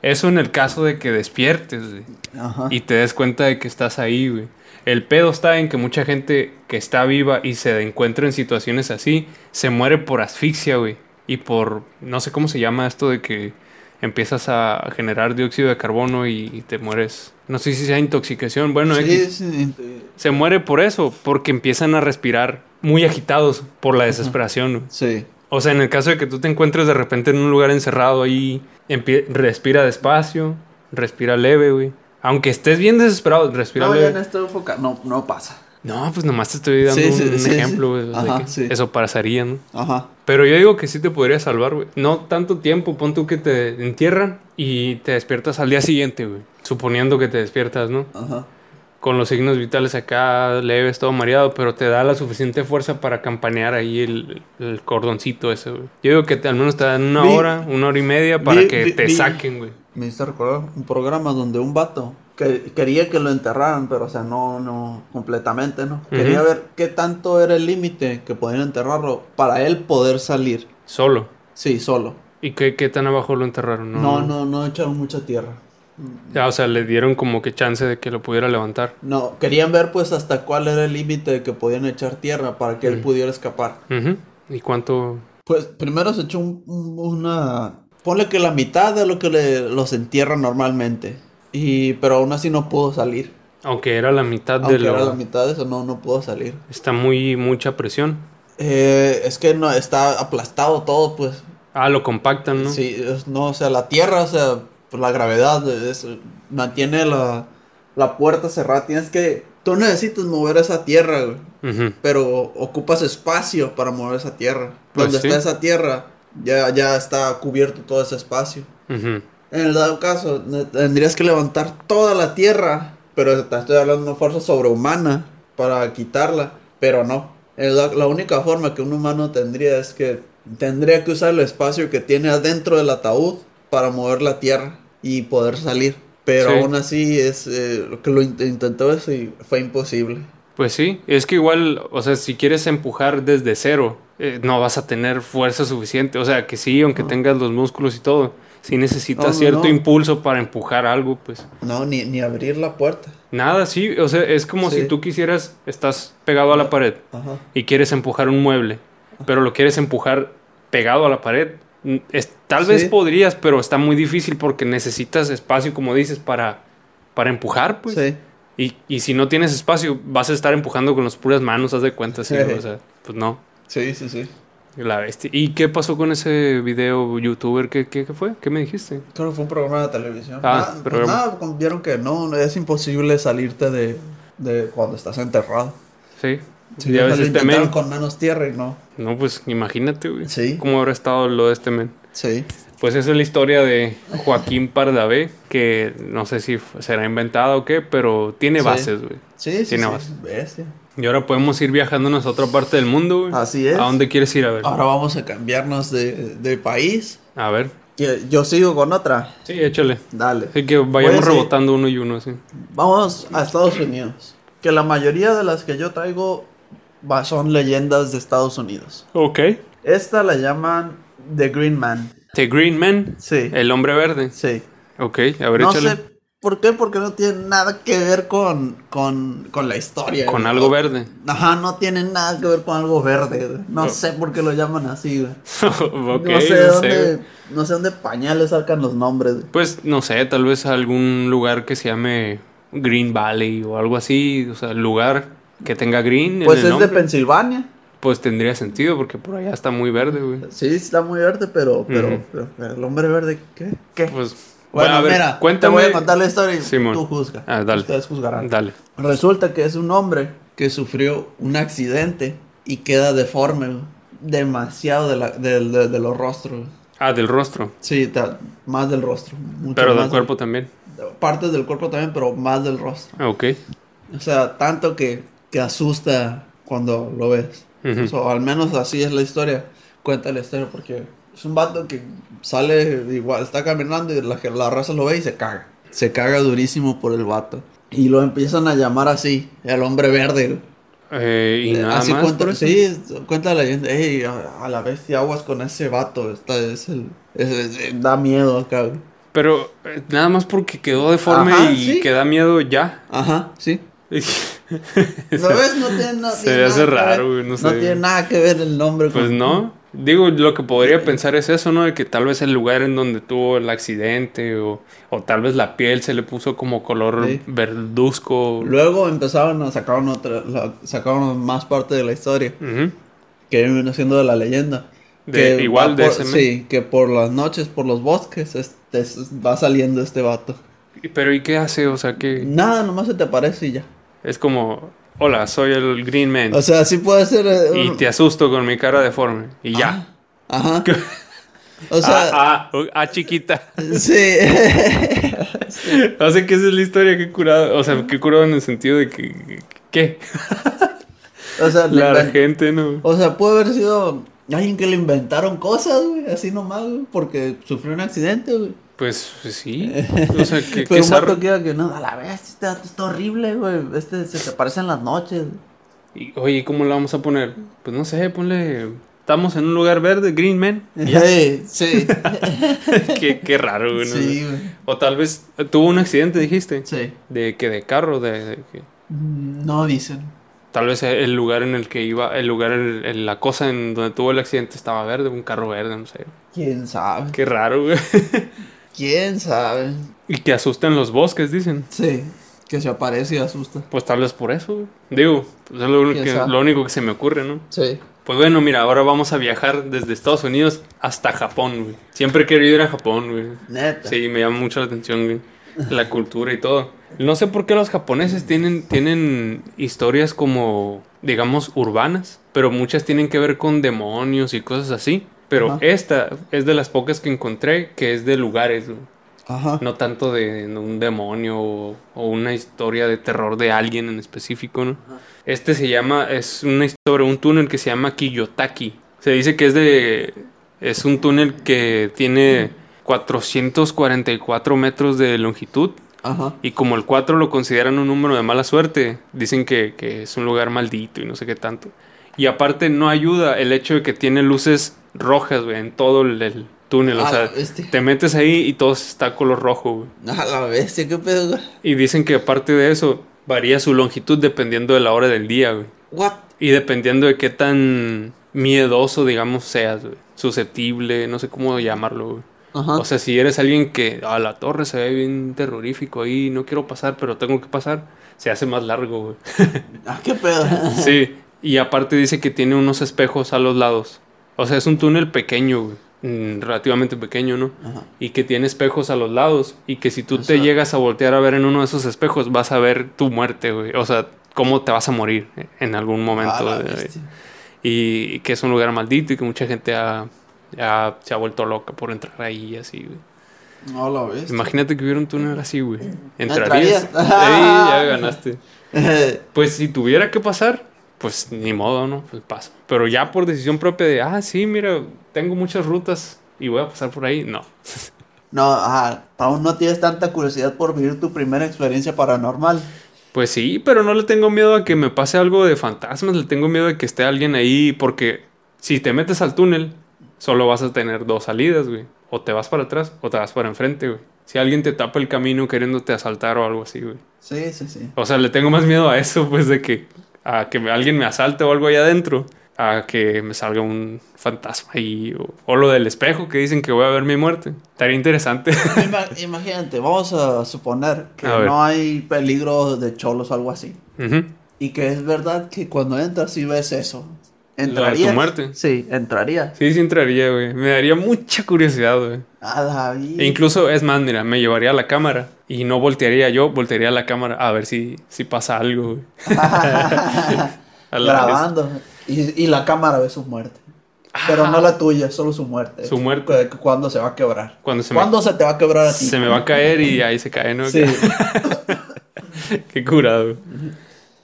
Eso en el caso de que despiertes, güey Ajá. y te des cuenta de que estás ahí, güey. El pedo está en que mucha gente que está viva y se encuentra en situaciones así, se muere por asfixia, güey. Y por, no sé cómo se llama esto de que empiezas a generar dióxido de carbono y, te mueres. No sé si sea intoxicación. Bueno, Sí, X. sí, se muere por eso, porque empiezan a respirar muy agitados por la desesperación. sí. O sea, en el caso de que tú te encuentres de repente en un lugar encerrado ahí, respira despacio, respira leve, güey. Aunque estés bien desesperado, respira No, ya leve. en esta época no, no pasa. No, pues nomás te estoy dando Sí, sí, un sí, ejemplo, güey. Eso pasaría, ¿no? Ajá. Pero yo digo que sí te podría salvar, güey. No tanto tiempo, pon tú que te entierran y te despiertas al día siguiente, güey. Suponiendo que te despiertas, ¿no? Ajá. con los signos vitales acá leves, todo mareado, pero te da la suficiente fuerza para campanear ahí el, el cordoncito ese, güey. Yo digo que te- al menos te dan una Vi- hora, una hora y media para vi- que vi- te saquen, güey. Me hizo recordar un programa donde un vato que quería que lo enterraran, pero o sea, no, no completamente, ¿no? Quería ver qué tanto era el límite que podían enterrarlo para él poder salir. Solo. Sí, solo. ¿Y qué, qué tan abajo lo enterraron? No, no, no, echaron mucha tierra. Ya, o sea, le dieron como que chance de que lo pudiera levantar. No, querían ver pues hasta cuál era el límite que podían echar tierra para que él Mm. pudiera escapar. ¿Y cuánto? Pues primero se echó un- un- una... Ponle que la mitad de lo que le, los entierran normalmente. Y, pero aún así no pudo salir. Aunque era la mitad de lo... era la mitad de eso, no, no pudo salir. Está muy mucha presión. Eh, es que no está aplastado todo, pues. Ah, lo compactan, ¿no? Sí, es- no, o sea, la tierra, o sea, por la gravedad, es- mantiene la, la puerta cerrada. Tienes que, tú necesitas mover esa tierra, güey, pero ocupas espacio para mover esa tierra. Pues Donde sí. está esa tierra, ya, ya está cubierto todo ese espacio. Ujú. En el dado caso, tendrías que levantar toda la tierra, pero te estoy hablando de una fuerza sobrehumana para quitarla, pero no. La única forma que un humano tendría es que tendría que usar el espacio que tiene adentro del ataúd para mover la tierra y poder salir. Pero Sí. aún así es eh, lo que lo int- intentó eso y fue imposible. Pues sí, es que igual, o sea, si quieres empujar desde cero, eh, no vas a tener fuerza suficiente. O sea, que sí, aunque No. tengas los músculos y todo, si no, cierto no. impulso para empujar algo, pues No, ni, ni abrir la puerta. nada, sí, o sea, es como Sí. si tú quisieras, estás pegado a la pared Ajá. y quieres empujar un mueble, pero lo quieres empujar pegado a la pared. Mm, es- tal vez podrías, pero está muy difícil porque necesitas espacio, como dices, para, para empujar, pues. sí. Y, y si no tienes espacio, vas a estar empujando con las puras manos, haz de cuenta, sí, Sí. o sea, pues no, Sí, sí, sí. La bestia. ¿Y qué pasó con ese video youtuber? ¿Qué, qué, qué fue? ¿Qué me dijiste? Creo que fue un programa de televisión. Ah, Nada, pues nada, vieron que no, es imposible salirte de, de cuando estás enterrado. Sí. Sí, ya ves este men. con menos tierra y no. No, pues imagínate, güey. Sí. ¿Cómo habrá estado lo de este men? Sí. Pues esa es la historia de Joaquín Pardavé, que no sé si será inventada o qué, pero tiene Sí. bases, güey. Sí, sí, Tiene sí. base. Bestia. Y ahora podemos ir viajándonos a otra parte del mundo, güey. Así es. ¿A dónde quieres ir a ver? Ahora vamos a cambiarnos de, de país. A ver. Yo sigo con otra. Sí, échale. Dale. Así que vayamos Pues sí. rebotando uno y uno, sí. Vamos a Estados Unidos. Que la mayoría de las que yo traigo va- son leyendas de Estados Unidos. Ok. Esta la llaman The Green Man. The Green Man, Sí. el hombre verde. Sí. Ok, a ver, no échale. sé por qué, porque no tiene nada que ver con, con, con la historia. Con güey. algo verde. Ajá, no tiene nada que ver con algo verde. güey. No Oh. sé por qué lo llaman así, güey. no sé no dónde, sé. no sé dónde pañales sacan los nombres. güey. Pues no sé, tal vez algún lugar que se llame Green Valley o algo así. O sea, lugar que tenga green. en Pues el es de Pensilvania. Pues tendría sentido porque por allá está muy verde, güey. Sí, está muy verde, pero, pero, pero, pero el hombre verde, ¿qué? ¿Qué? Pues, bueno, a ver, mira, cuéntame. te voy a contar la historia y Simón. tú juzga. Ah, dale. Ustedes juzgarán. Dale. Resulta que es un hombre que sufrió un accidente y queda deforme, demasiado de, la, de, de- de los rostros. Ah, del rostro. Sí, ta- más del rostro. mucho Pero del cuerpo también. Partes del cuerpo también, pero más del rostro. Ah, ok. O sea, tanto que, que asusta cuando lo ves. Ujú. O sea, al menos así es la historia. Cuenta la historia porque es un vato que sale igual, está caminando y la, la raza lo ve y se caga. Se caga durísimo por el vato. Y lo empiezan a llamar así, el hombre verde. Eh, y Eh, nada así más. cuenta, por eso? sí, cuenta la leyenda. Ey, a, a la bestia aguas con ese vato. Está, es el, es- es- da miedo acá. güey. Pero eh, nada más porque quedó deforme Ajá, y sí. que da miedo ya. Ajá, sí. pues ¿Lo ves? No tiene, no Se tiene nada hace que raro, güey, no sé. tiene nada que ver el nombre. Pues con- no. Digo, lo que podría pensar es eso, ¿no? De que tal vez el lugar en donde tuvo el accidente o, o tal vez la piel se le puso como color Sí. verduzco. Luego empezaron a sacar otra, la- sacaron más parte de la historia que viene siendo de la leyenda. De- Que igual de por- ese. Sí, que por las noches, por los bosques, este, es- va saliendo este vato. Y- Pero ¿y qué hace? O sea, que Nada, nomás se te aparece y ya. es como, hola, soy el Green Man. O sea, sí puede ser. eh, y te asusto con mi cara deforme. Y ya. Ajá. O sea, ah, ah, ah, chiquita. sí. O sea, que esa es la historia que curado. O sea, que curado en el sentido de que. ¿Qué? o sea, La gente, ¿no? o sea, puede haber sido alguien que le inventaron cosas, güey, así nomás, güey, porque sufrió un accidente, güey. Pues pues sí. O sea, que, Pero un zarro. vato que que no, a la vez, este dato está horrible, güey. Este se te aparece en las noches. Y, Oye, ¿cómo la vamos a poner? Pues no sé, ponle. Estamos en un lugar verde, Green Man. Sí, sí. qué, qué raro, güey. ¿no? sí, güey. O tal vez tuvo un accidente, dijiste. Sí. De que de carro, de, de que. Mm, No dicen. Tal vez el lugar en el que iba, el lugar, el- el- la cosa en donde tuvo el accidente estaba verde, un carro verde, no sé. ¿Quién sabe? Qué raro, güey. ¿Quién sabe? Y que asustan los bosques, dicen. Sí. Que se aparece y asusta. Pues tal vez por eso, güey. Digo, pues es lo, único ¿Quién que, sabe? lo único que se me ocurre, ¿no? Sí. Pues bueno, mira, ahora vamos a viajar desde Estados Unidos hasta Japón, güey. Siempre he querido ir a Japón, güey. Neta. Sí, me llama mucho la atención, güey. La cultura y todo. No sé por qué los japoneses tienen, tienen historias como, digamos, urbanas, pero muchas tienen que ver con demonios y cosas así. Pero Ajá. esta es de las pocas que encontré que es de lugares, güey. Ajá. No tanto de un demonio o, o una historia de terror de alguien en específico, ¿no? Este se llama, es una historia sobre un túnel que se llama Kiyotaki. Se dice que es de, es un túnel que tiene 444 metros de longitud Ajá. y como el 4 lo consideran un número de mala suerte, dicen que, que es un lugar maldito y no sé qué tanto. Y aparte no ayuda el hecho de que tiene luces rojas, güey, en todo el, el túnel. O sea, te metes ahí y todo está color rojo, güey. A la bestia, qué pedo, güey. Y dicen que aparte de eso, varía su longitud dependiendo de la hora del día, güey. What? Y dependiendo de qué tan miedoso, digamos, seas, güey. Susceptible, no sé cómo llamarlo, güey. Ajá. O sea, si eres alguien que a la torre se ve bien terrorífico ahí, no quiero pasar, pero tengo que pasar, se hace más largo, güey. ah, qué pedo. Sí, y aparte dice que tiene unos espejos a los lados. O sea, es un túnel pequeño, güey. Mm, relativamente pequeño, ¿no? Ajá. Y que tiene espejos a los lados. Y que si tú O te sea- llegas a voltear a ver en uno de esos espejos, vas a ver tu muerte, güey. O sea, cómo te vas a morir en algún momento. A la de- bestia. y que es un lugar maldito y que mucha gente ha- ha- se ha vuelto loca por entrar ahí así, güey. No la bestia. Imagínate que hubiera un túnel así, güey. ¿Entrarías? ¿Entrarías? Ya ganaste. Pues si tuviera que pasar, pues ni modo, ¿no? Pues paso. Pero ya por decisión propia de, ah, sí, mira, tengo muchas rutas y voy a pasar por ahí, no. No, ajá, aún no tienes tanta curiosidad por vivir tu primera experiencia paranormal. Pues sí, pero no le tengo miedo a que me pase algo de fantasmas, le tengo miedo de que esté alguien ahí, porque si te metes al túnel, solo vas a tener dos salidas, güey. O te vas para atrás o te vas para enfrente, güey. Si alguien te tapa el camino queriéndote asaltar o algo así, güey. Sí, sí, sí. O sea, le tengo más miedo a eso, pues, de que a que alguien me asalte o algo allá adentro, a que me salga un fantasma ahí, o, o lo del espejo que dicen que voy a ver mi muerte. Estaría interesante. Ima- Imagínate, vamos a suponer que A no hay peligro de cholos o algo así. Y que es verdad que cuando entras y ves eso, ¿La de tu muerte? Sí, entrarías. Sí, sí entraría, güey. Me daría mucha curiosidad, güey. A la vida. E incluso, es más, mira, me llevaría a la cámara y no voltearía yo, voltearía a la cámara a ver si, si pasa algo, güey. Grabando. Y, y la cámara ve su muerte. Pero no la tuya, solo su muerte. Su muerte. ¿Cuándo se va a quebrar? Cuando se me, ¿Cuándo se te va a quebrar a ti? se me va a caer y ahí se cae, ¿no? Sí. Qué curado.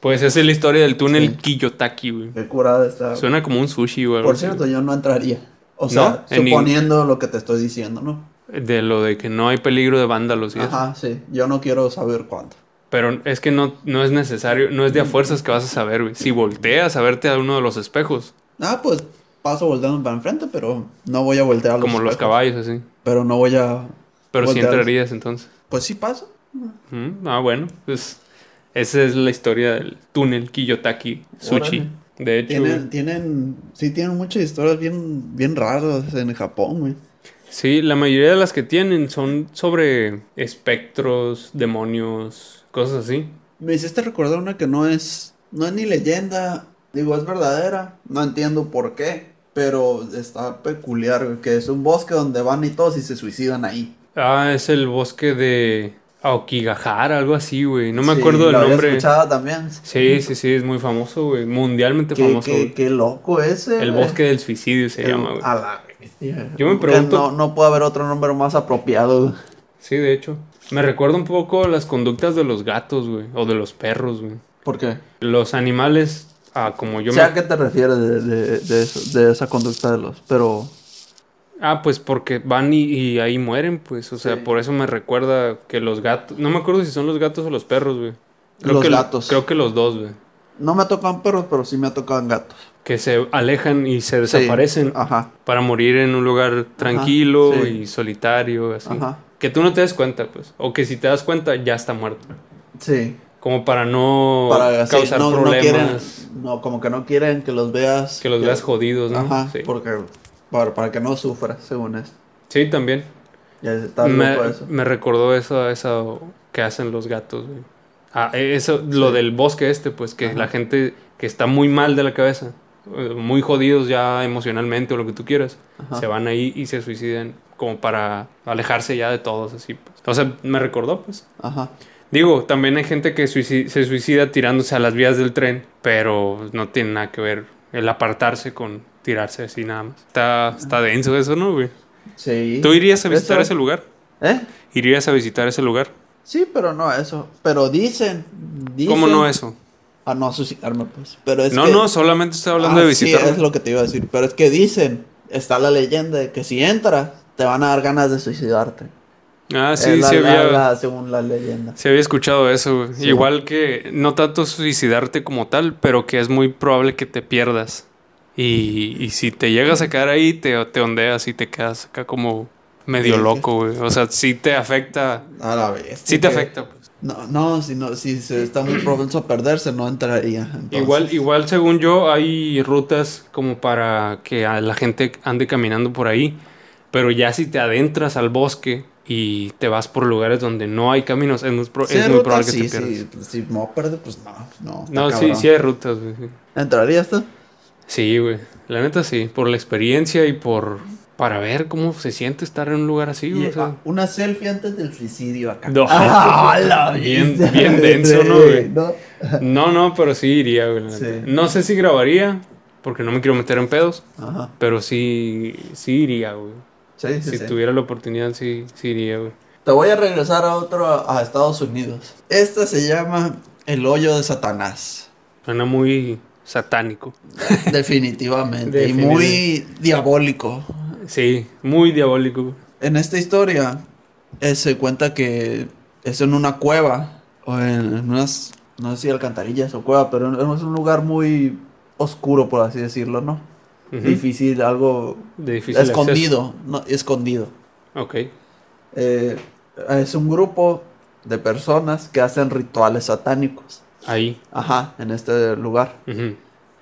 Pues esa es la historia del túnel Sí. Kiyotaki, güey. Qué curada está. Suena como un sushi, güey. Por cierto, yo no entraría. O sea, ¿No? En ni- suponiendo lo que te estoy diciendo, ¿no? De lo de que no hay peligro de vándalos y eso. Ajá, sí. Yo no quiero saber cuánto. Pero es que no, no es necesario, no es de a fuerzas que vas a saber, güey. Si volteas a verte a uno de los espejos, Ah, pues paso volteando para enfrente, pero no voy a voltear a los como los caballos, así. Pero no voy a... Pero sí Voltear. entrarías entonces. Pues sí paso. Mm, ah, bueno. Pues esa es la historia del túnel Kiyotaki Sushi. Órale. De hecho, Tienen, tienen... Sí, tienen muchas historias bien, bien raras en Japón, güey. sí, la mayoría de las que tienen son sobre espectros, demonios, cosas así. Me hiciste recordar una que no es... No es ni leyenda. Digo, es verdadera. No entiendo por qué. Pero está peculiar. Que es un bosque donde van y todos y se suicidan ahí. Ah, es el bosque de Aokigahara, algo así, güey. No me Sí, acuerdo del lo nombre. escuchado también. Sí, sí, sí, es muy famoso, güey. Mundialmente Qué, famoso. qué, qué loco ese. El bosque del suicidio se El- llama, güey. a la- Yeah. Yo me pregunto- No, no puede haber otro nombre más apropiado. Sí, de hecho. Me recuerda un poco las conductas de los gatos, güey. O de los perros, güey. ¿Por qué? Los animales, ah, como yo sé a me... qué te refieres de, de, de eso- de esa conducta de los... Pero... Ah, pues porque van y, y ahí mueren, pues. O sea, Sí. por eso me recuerda que los gatos... No me acuerdo si son los gatos o los perros, güey. Los que, gatos. Creo que los dos, güey. No me tocan perros, pero sí me tocan gatos. Que se alejan y se Sí. desaparecen Ajá. para morir en un lugar tranquilo sí. y solitario, así. Ajá. Que tú no te des cuenta, pues. O que si te das cuenta, ya está muerto. Sí. Como para no Para causar no, no problemas. quieren... No, como que no quieren que los veas... Que los veas jodidos, ¿no? Ajá, sí. porque... Para, para que no sufras, según esto. Sí, también. Ya está Me, eso. me recordó eso, eso que hacen los gatos, güey. Ah, eh, eso, lo Sí. del bosque este, pues, que Ajá. la gente que está muy mal de la cabeza, eh, muy jodidos ya emocionalmente o lo que tú quieras, Ajá. se van ahí y se suicidan como para alejarse ya de todos, así, pues. O sea, me recordó, pues. Ajá. Digo, también hay gente que suici- se suicida tirándose a las vías del tren, pero no tiene nada que ver el apartarse con tirarse así nada más. Está, está denso eso, ¿no, güey? Sí. ¿Tú irías a visitar Eso- ese lugar? ¿Eh? ¿Irías a visitar ese lugar? Sí, pero no eso. Pero dicen... dicen ¿Cómo no eso? A no suicidarme, pues. Pero es no, que... no, solamente estoy hablando Ah, de visitar. Sí, es lo que te iba a decir. Pero es que dicen, está la leyenda de que si entras, te van a dar ganas de suicidarte. Ah, sí, la- sí había, la- según la leyenda. sí había escuchado eso. Sí. Igual que no tanto suicidarte como tal, pero que es muy probable que te pierdas. Y, y si te llegas a quedar ahí, te, te ondeas y te quedas acá como medio Sí. loco, güey. O sea, sí te afecta. A la vez. Sí te afecta, pues. No, no, si, no, si se está muy propenso a perderse, no entraría. entonces. Igual, igual según yo, hay rutas como para que a la gente ande caminando por ahí. Pero ya si te adentras al bosque y te vas por lugares donde no hay caminos, es muy, pro- Sí, es muy probable que sí, te pierdas. sí, Si me voy a perder, pues no. No, No, sí, sí hay rutas, güey. sí. ¿Entrarías tú? Sí, güey. La neta sí. Por la experiencia y por... Para ver cómo se siente estar en un lugar así, güey. Y, o sea. ah, una selfie antes del suicidio acá. No. Ah, la Bien- denso, ¿no, güey? No. No, no, pero sí iría, güey. Sí. No sé si grabaría, porque no me quiero meter en pedos. Ajá. Pero sí, sí iría, güey. Sí, sí, si sí. tuviera la oportunidad, sí, sí iría, güey. Te voy a regresar a otro, a Estados Unidos. Este se llama El Hoyo de Satanás. Suena muy satánico. Definitivamente. y muy diabólico. Sí, muy diabólico. En esta historia eh, se cuenta que es en una cueva. O en, en unas, no sé si alcantarillas o cueva, pero es un lugar muy oscuro, por así decirlo, ¿no? Difícil, algo De difícil escondido. No, escondido. Ok. Eh, es un grupo de personas que hacen rituales satánicos. Ahí. Ajá, en este lugar.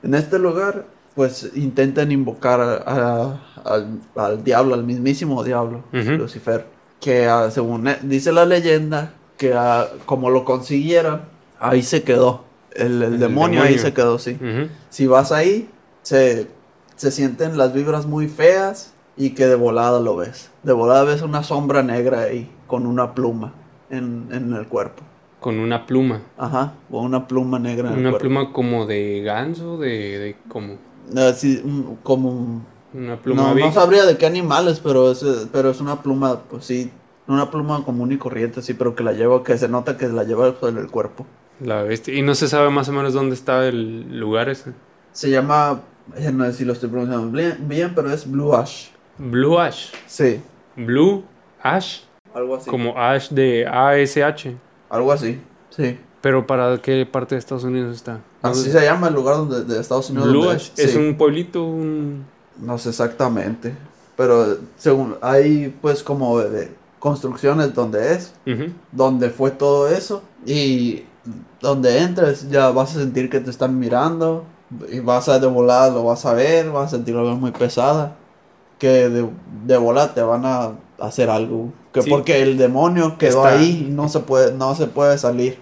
En este lugar, pues intentan invocar a- a- al, al diablo, al mismísimo diablo. Lucifer. Que ah, según e- dice la leyenda, que ah, como lo consiguieron, ahí se quedó. El, el El demonio, ahí se quedó, sí. Si vas ahí, se, se sienten las vibras muy feas y que de volada lo ves. De volada ves una sombra negra ahí, con una pluma en, en el cuerpo. Con una pluma. Ajá, o una pluma negra Una pluma como de ganso, de, de como Así, un- como un- una pluma no, no sabría de qué animales, pero es, eh, pero es una pluma, pues sí, una pluma común y corriente, sí, pero que la lleva, que se nota que la lleva en el cuerpo. La bestia. Y no se sabe más o menos dónde está el lugar ese. Se llama, eh, no sé si lo estoy pronunciando bien, bien, pero es Blue Ash. Blue Ash. Sí, Blue Ash. algo así. Como Ash de ASH. Algo así, sí. Pero ¿para qué parte de Estados Unidos está? No Así se llama el lugar donde, de Estados Unidos. Blue donde Ash. Es sí. un pueblito, un... No sé exactamente, pero según, hay pues como de construcciones donde es, donde fue todo eso y donde entres ya vas a sentir que te están mirando y vas a de volada lo vas a ver, vas a sentir algo muy pesada que de, de volada te van a hacer algo que Sí. porque el demonio quedó Está- ahí y no se puede no se puede salir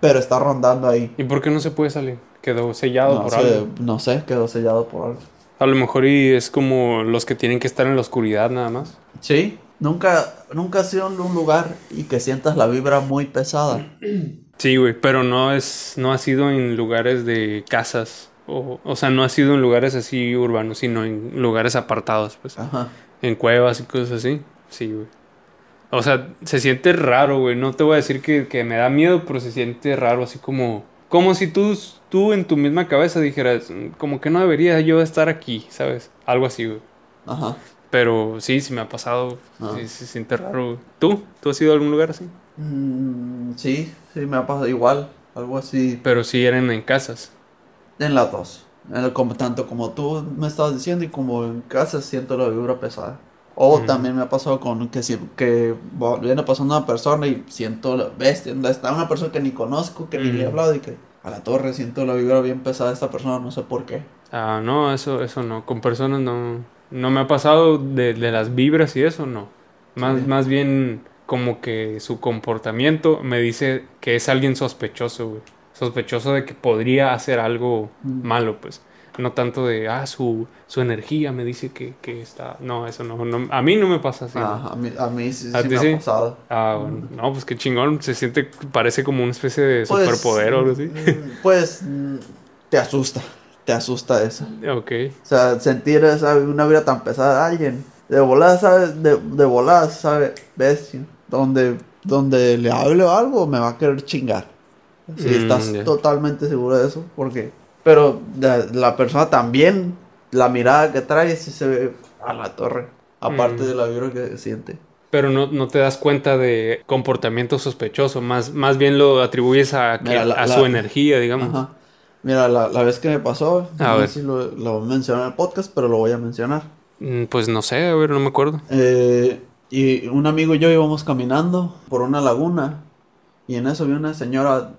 pero está rondando ahí ¿Y por qué no se puede salir? Quedó sellado no, por sé, algo. no sé quedó sellado por algo A lo mejor y es como los que tienen que estar en la oscuridad nada más. sí nunca nunca has ido a un lugar y que sientas la vibra muy pesada Sí, güey, pero no es, no ha sido en lugares de casas O, o sea, no ha sido en lugares así urbanos, sino en lugares apartados, pues. Ajá. En cuevas y cosas así. Sí, güey. O sea, se siente raro, güey. No te voy a decir que, que me da miedo, pero se siente raro, así como... Como si tú, tú en tu misma cabeza dijeras, "Mm, como que no debería yo estar aquí, ¿sabes? Algo así, güey. Ajá. Pero sí, sí me ha pasado. Ah. Sí, se siente raro, güey. ¿Tú? ¿Tú has ido a algún lugar así? Mm, sí, sí, me ha pasado igual. Algo así. Pero sí eran en casas. En las dos. En el- como, tanto como tú me estabas diciendo y como en casa siento la vibra pesada. O también me ha pasado con que, si, que viene pasando una persona y siento la bestia. Está una persona que ni conozco, que ni le he hablado y que a la torre siento la vibra bien pesada de esta persona, no sé por qué. Ah, no, eso, eso no. Con personas no. No me ha pasado de, de las vibras y eso, no. Más, Sí. más bien como que su comportamiento me dice que es alguien sospechoso, güey. Sospechoso de que podría hacer algo Mm. malo, pues. No tanto de, ah, su, su energía me dice que, que está... No, eso no, no. A mí no me pasa así. Ah, a, mí, a mí sí, ¿A sí me sí? ha pasado. Ah, bueno. No, pues qué chingón. Se siente, parece como una especie de Pues, superpoder o algo así. mm, Pues mm, te asusta, te asusta eso. ok. O sea, sentir esa, una vibra tan pesada de alguien. De volada, ¿sabes? De, de volada, ¿sabes? Bestia. Donde, donde le hable algo, me va a querer chingar. Si Mm, estás totalmente seguro de eso, porque... Pero la, la persona también, la mirada que trae, sí se ve a la torre. Aparte Mm. de la vibra que siente. Pero no, no te das cuenta de comportamiento sospechoso, más, más bien lo atribuyes a, que- Mira, la- a la- su energía, digamos. Ajá. Mira, la, la vez que me pasó, A no ver. sé si lo, lo mencioné en el podcast, pero lo voy a mencionar. Mm, Pues no sé, a ver, no me acuerdo. Eh, y un amigo y yo íbamos caminando por una laguna y en eso vi una señora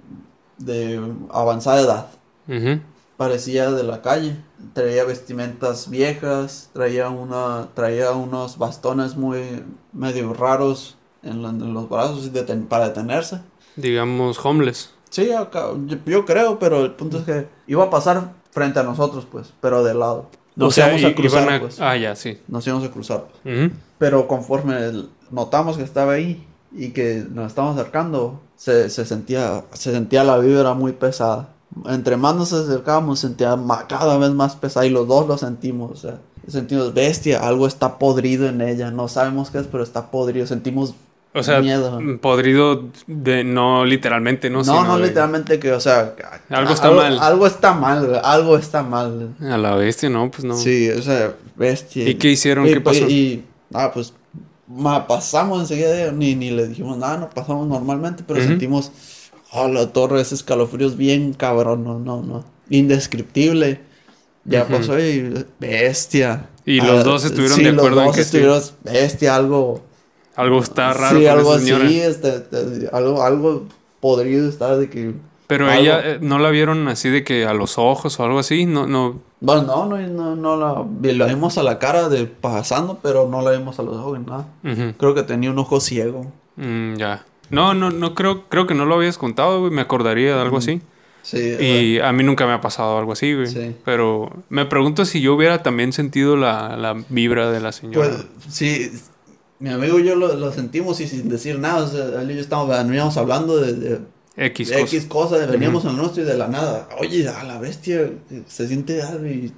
de avanzada edad. Ujú. Parecía de la calle. Traía vestimentas viejas, traía una, traía unos bastones muy medio raros en, la- en los brazos deten- para detenerse. Digamos, homeless. Sí, acá- yo, yo creo, pero el punto es que iba a pasar frente a nosotros, pues, pero de lado. Nos o sea, íbamos a cruzar, a... pues. Ah, ya, sí. Nos íbamos a cruzar. pues. Ujú. Pero conforme el- notamos que estaba ahí y que nos estábamos acercando, se, se sentía, se sentía la vibra muy pesada. Entre más nos acercábamos, sentía cada vez más pesada y los dos lo sentimos. O sea, sentimos bestia, algo está podrido en ella. No sabemos qué es, pero está podrido. Sentimos O sea, miedo. mm, podrido de... No literalmente, ¿no? No, Sino no, de- literalmente que, o sea, Algo está mal. Algo está mal, algo está mal. A la bestia, ¿no? Pues no. Sí, o sea, bestia. ¿Y qué hicieron? Y, ¿Qué pues, pasó? Y, ah, pues, ma, pasamos enseguida, ni, ni le dijimos nada, no pasamos normalmente, pero sentimos, oh, la torre, ese escalofríos bien cabrón, no, no, no, indescriptible. Ya pasó y bestia. Y los Ah, dos estuvieron sí, de acuerdo los en dos que sí. estuvieron, bestia, algo, Algo está raro sí, con algo esa así, este, este, algo, algo podrido está de que, Pero algo- ella, eh, ¿no la vieron así de que a los ojos o algo así? No, no... bueno, no, no, no, no la, la vimos a la cara de pasando, pero no la vimos a los ojos, nada. Creo que tenía un ojo ciego. Mm, ya. No, no, no creo, creo que no lo habías contado, güey. Me acordaría de algo así. Sí, Y a mí nunca me ha pasado algo así, güey. Sí. Pero me pregunto si yo hubiera también sentido la, la vibra de la señora. Pues sí, mi amigo y yo lo, lo sentimos y sin decir nada. O sea, él y yo estábamos, veníamos hablando de, de- X de cosa. X cosas, veníamos en el nuestro y de la nada. Oye, a la bestia se siente algo y.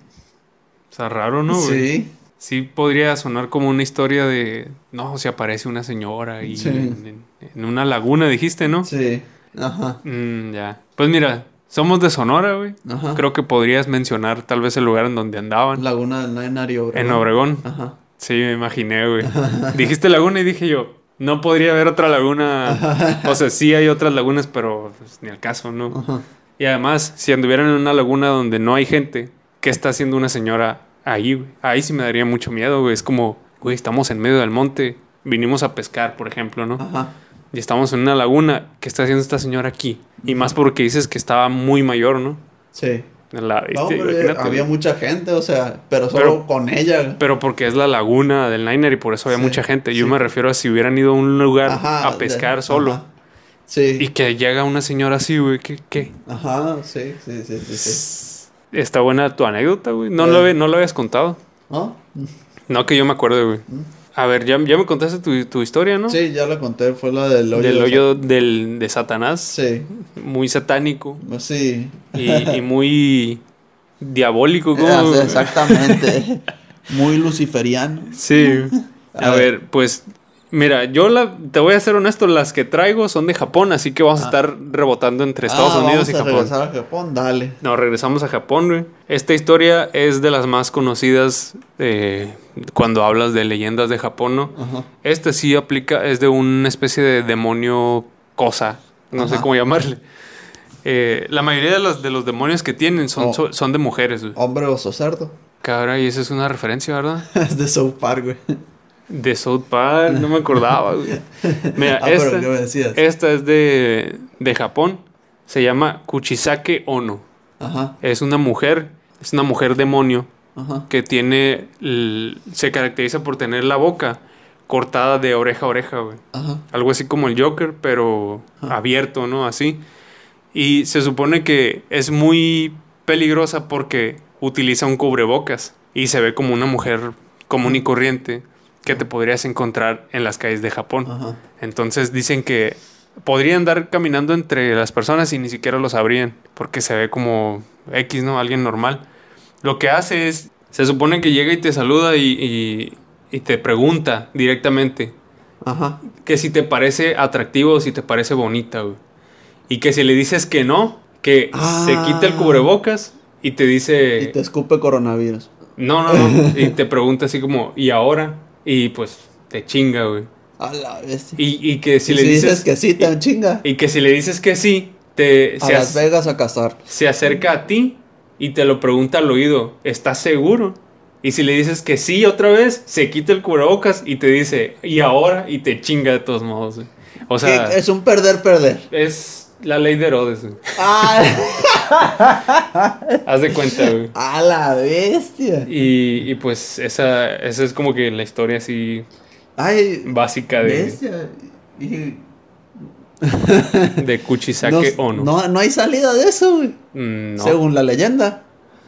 Está raro, ¿no, güey? sí, Sí podría sonar como una historia de... No, se aparece una señora y Sí. en, en- en una laguna, dijiste, ¿no? sí. Ajá, Mm, ya. Pues mira, somos de Sonora, güey. ajá. Creo que podrías mencionar tal vez el lugar en donde andaban. Laguna del Nainari Obregón. En Obregón. Ajá. Sí, me imaginé, güey. Dijiste laguna y dije yo, no podría haber otra laguna. O sea, sí hay otras lagunas, pero pues, ni al caso, ¿no? Ajá. Y además, si anduvieran en una laguna donde no hay gente, ¿qué está haciendo una señora ahí, güey? Ahí sí me daría mucho miedo, güey. Es como, güey, estamos en medio del monte, vinimos a pescar, por ejemplo, ¿no? Ajá. Y estamos en una laguna, ¿qué está haciendo esta señora aquí? Y más porque dices que estaba muy mayor, ¿no? Sí. La, No, este, había güey. mucha gente, o sea, pero solo Pero- con ella. Pero porque es la laguna del Niner y por eso había Sí, mucha gente. Yo sí. me refiero a si hubieran ido a un lugar Ajá, a pescar de- solo. ajá. Sí. Y que llega una señora así, güey. ¿Qué, qué? Ajá, sí, sí, sí, sí. sí. Está buena tu anécdota, güey. No, Eh. lo, no lo habías contado. ¿No? No que yo me acuerde, güey. A ver, ya, ya me contaste tu, tu historia, ¿no? Mm. Sí, ya la conté, fue la del hoyo. Del de hoyo del, de Satanás. Sa- Sí, Muy satánico. sí. Y, y muy diabólico. Ah, ¿cómo? Exactamente. Muy luciferiano. Sí. A, A ver, pues mira, yo la, te voy a ser honesto, las que traigo son de Japón, así que vamos a estar rebotando entre Estados Ah, Unidos vamos y a Japón. regresar a Japón, dale. No, regresamos a Japón, güey. Esta historia es de las más conocidas eh, cuando hablas de leyendas de Japón, ¿no? Ajá. Este sí aplica, es de una especie de demonio cosa, no sé cómo llamarle. Eh, la mayoría de los, de los demonios que tienen son, Oh. son, son de mujeres, güey. Hombre oso cerdo. Caray, esa es una referencia, ¿verdad? es de South Park, güey. De South Park, no me acordaba, güey. Mira, Ah, esta, esta es de, de Japón. Se llama Kuchisake Ono. Ajá, Es una mujer, es una mujer demonio ajá. que tiene, se caracteriza por tener la boca cortada de oreja a oreja, güey. Ajá. Algo así como el Joker, pero abierto, ¿no? Así. Y se supone que es muy peligrosa porque utiliza un cubrebocas y se ve como una mujer común y corriente que te podrías encontrar en las calles de Japón. Ajá. Entonces dicen que podría andar caminando entre las personas y ni siquiera lo sabrían, porque se ve como X, ¿no? Alguien normal. Lo que hace es, se supone que llega y te saluda y, y- y te pregunta directamente Ajá. que si te parece atractivo o si te parece bonita, güey. Y que si le dices que no, que se Ah. quita el cubrebocas y te dice... Y te escupe coronavirus. No, no, no. y te pregunta así como, ¿y ahora? Y pues te chinga, güey. A la bestia. Y, y que si Y le si dices, dices que sí, te chinga. y que si le dices que sí, te A se, Las Vegas a cazar. se acerca a ti y te lo pregunta al oído, ¿estás seguro? Y si le dices que sí otra vez, se quita el cubrebocas y te dice, ¿y ahora? Y te chinga de todos modos. güey. O sea, es un perder-perder. es la ley de Herodes. güey. ¡Ah! Haz de cuenta, güey. ¡A la bestia! Y, y pues esa, esa es como que la historia así ¡Ay! básica de, Bestia. Y- de Kuchisake no, Ono. no, no hay salida de eso, güey. Mm, no. Según la leyenda.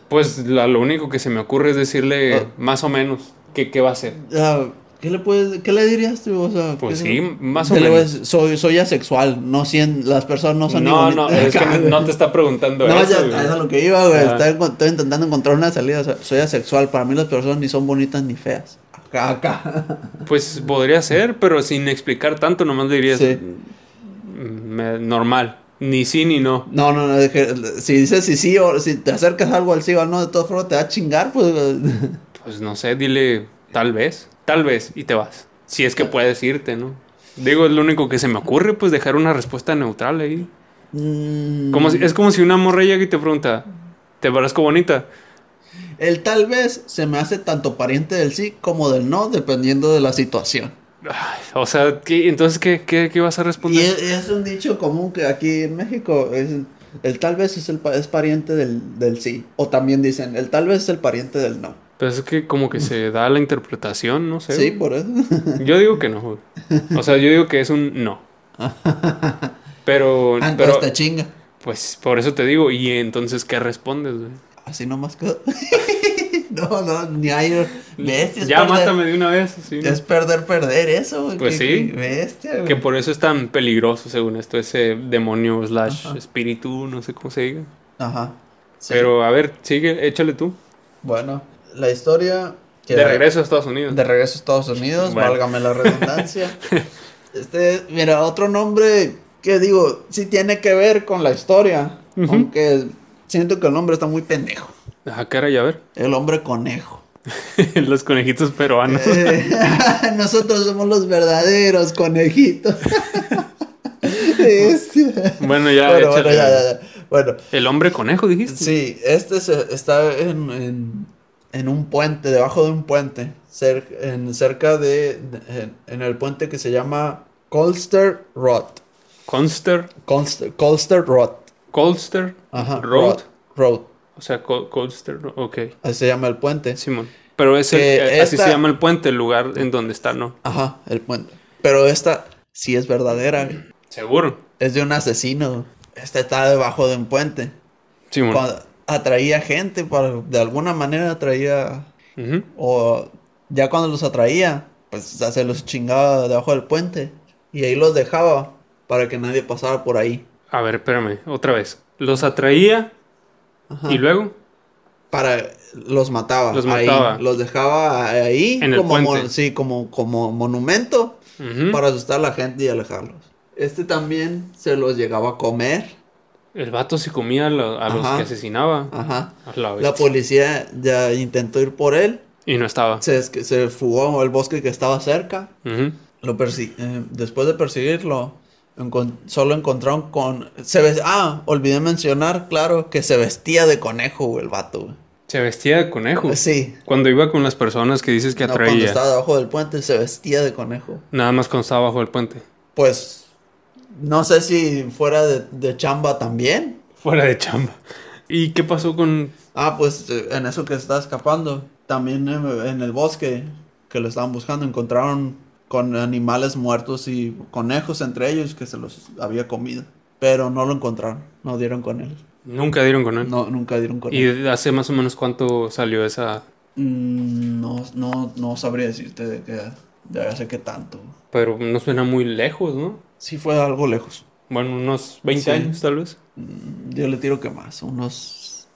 Pues la- lo único que se me ocurre es decirle Ah. más o menos que qué va a hacer. Ah, ¿Qué le puedes, qué le dirías tú? O sea, Pues ¿qué sí, más o ¿qué le menos. soy, soy asexual, no cien, las personas no son No, no, es que no, no te está preguntando No, eso. eso es lo que iba, güey. Ah. Estoy, intentando encontrar una salida. o sea, soy asexual. Para mí las personas ni son bonitas ni feas. Acá, acá. Pues podría ser, pero sin explicar tanto, nomás dirías Sí. mm, me- normal. Ni sí ni no. No, no, no. si dices si sí o si te acercas algo al sí o al no, de todas formas te va a chingar, pues. Pues no sé, dile tal vez, tal vez y te vas. Si es que puedes irte, ¿no? Digo, es lo único que se me ocurre, pues dejar una respuesta neutral ahí. Mm, Como si- es como si una morra llega y te pregunta, ¿te parezco bonita? El tal vez se me hace tanto pariente del sí como del no, dependiendo de la situación. Ay, o sea, ¿qué- entonces, ¿qué, qué, qué vas a Y responder? es, es un dicho común que aquí en México es el tal vez es el es pariente del, del sí. O también dicen, el tal vez es el pariente del no. Pues es que como que se da la interpretación, no sé. Sí, por eso. Yo digo que no, güey. O sea, yo digo que es un no. Pero, Ah, pero, chinga. pues por eso te digo, ¿y entonces qué respondes, güey? Así nomás que... no, no, ni hay... Bestia, es Ya perder- mátame de una vez. ¿no? Es perder, perder eso. Pues que- sí. que Bestia. Que por eso es tan peligroso, según esto, ese demonio slash Ajá. espíritu, no sé cómo se diga. Ajá. Sí. Pero a ver, sigue, échale tú. Bueno, la historia... que- De regreso a Estados Unidos. De regreso a Estados Unidos, Bueno. válgame la redundancia. este, mira, otro nombre que digo, sí tiene que ver con la historia, aunque siento que el nombre está muy pendejo. Ah, caray, a ver. El hombre conejo. Los conejitos peruanos. Eh, nosotros somos los verdaderos conejitos. Bestia. Bueno, ya, bueno, ya, ya. Bueno, El hombre conejo, dijiste. Sí, este se- está en, en, en un puente, debajo de un puente, cer- en, cerca de, en, en el puente que se llama Colster Road. Colster, Colster, Colster Road. Colster Ajá, Road. Road. O sea, Col- Colster, ok. Así se llama el puente. Simón. Pero es el- eh, así esta- se llama el puente, el lugar en donde está, ¿no? Ajá, el puente. Pero esta sí es verdadera. Seguro. Es de un asesino. Este está debajo de un puente. Simón. Cuando atraía gente, para, de alguna manera atraía. O ya cuando los atraía, pues se los chingaba debajo del puente. Y ahí los dejaba para que nadie pasara por ahí. A ver, espérame, otra vez. Los atraía Ajá. y luego. para los mataba. Los ahí. mataba. Los dejaba ahí En el como mon- sí, como, como monumento para asustar a la gente y alejarlos. Este también se los llegaba a comer. El vato se comía a, lo- a los Ajá. que asesinaba. Ajá. La policía ya intentó ir por él. Y no estaba. Se, se fugó al bosque que estaba cerca. Lo eh, después de perseguirlo, encon- solo encontraron con... Se ah, olvidé mencionar, claro, que se vestía de conejo, güey, el vato, güey. Se vestía de conejo. Sí. Cuando iba con las personas que dices que No, cuando atraía. estaba debajo del puente se vestía de conejo. Nada más cuando estaba bajo el puente. Pues, no sé si fuera de, de chamba también. Fuera de chamba. ¿Y qué pasó con.? Ah, pues eh, en eso que se está escapando. También en, en el bosque que lo estaban buscando encontraron con animales muertos y conejos entre ellos que se los había comido. Pero no lo encontraron, no dieron con él. Nunca dieron con él. No, nunca dieron con él. ¿Y hace más o menos cuánto salió esa? Mm, no, no, no sabría decirte de qué, de hace qué tanto. Pero no suena muy lejos, ¿no? Sí fue algo lejos. Bueno, unos 20 Sí. años tal vez. Mm, Yo le tiro que más, unos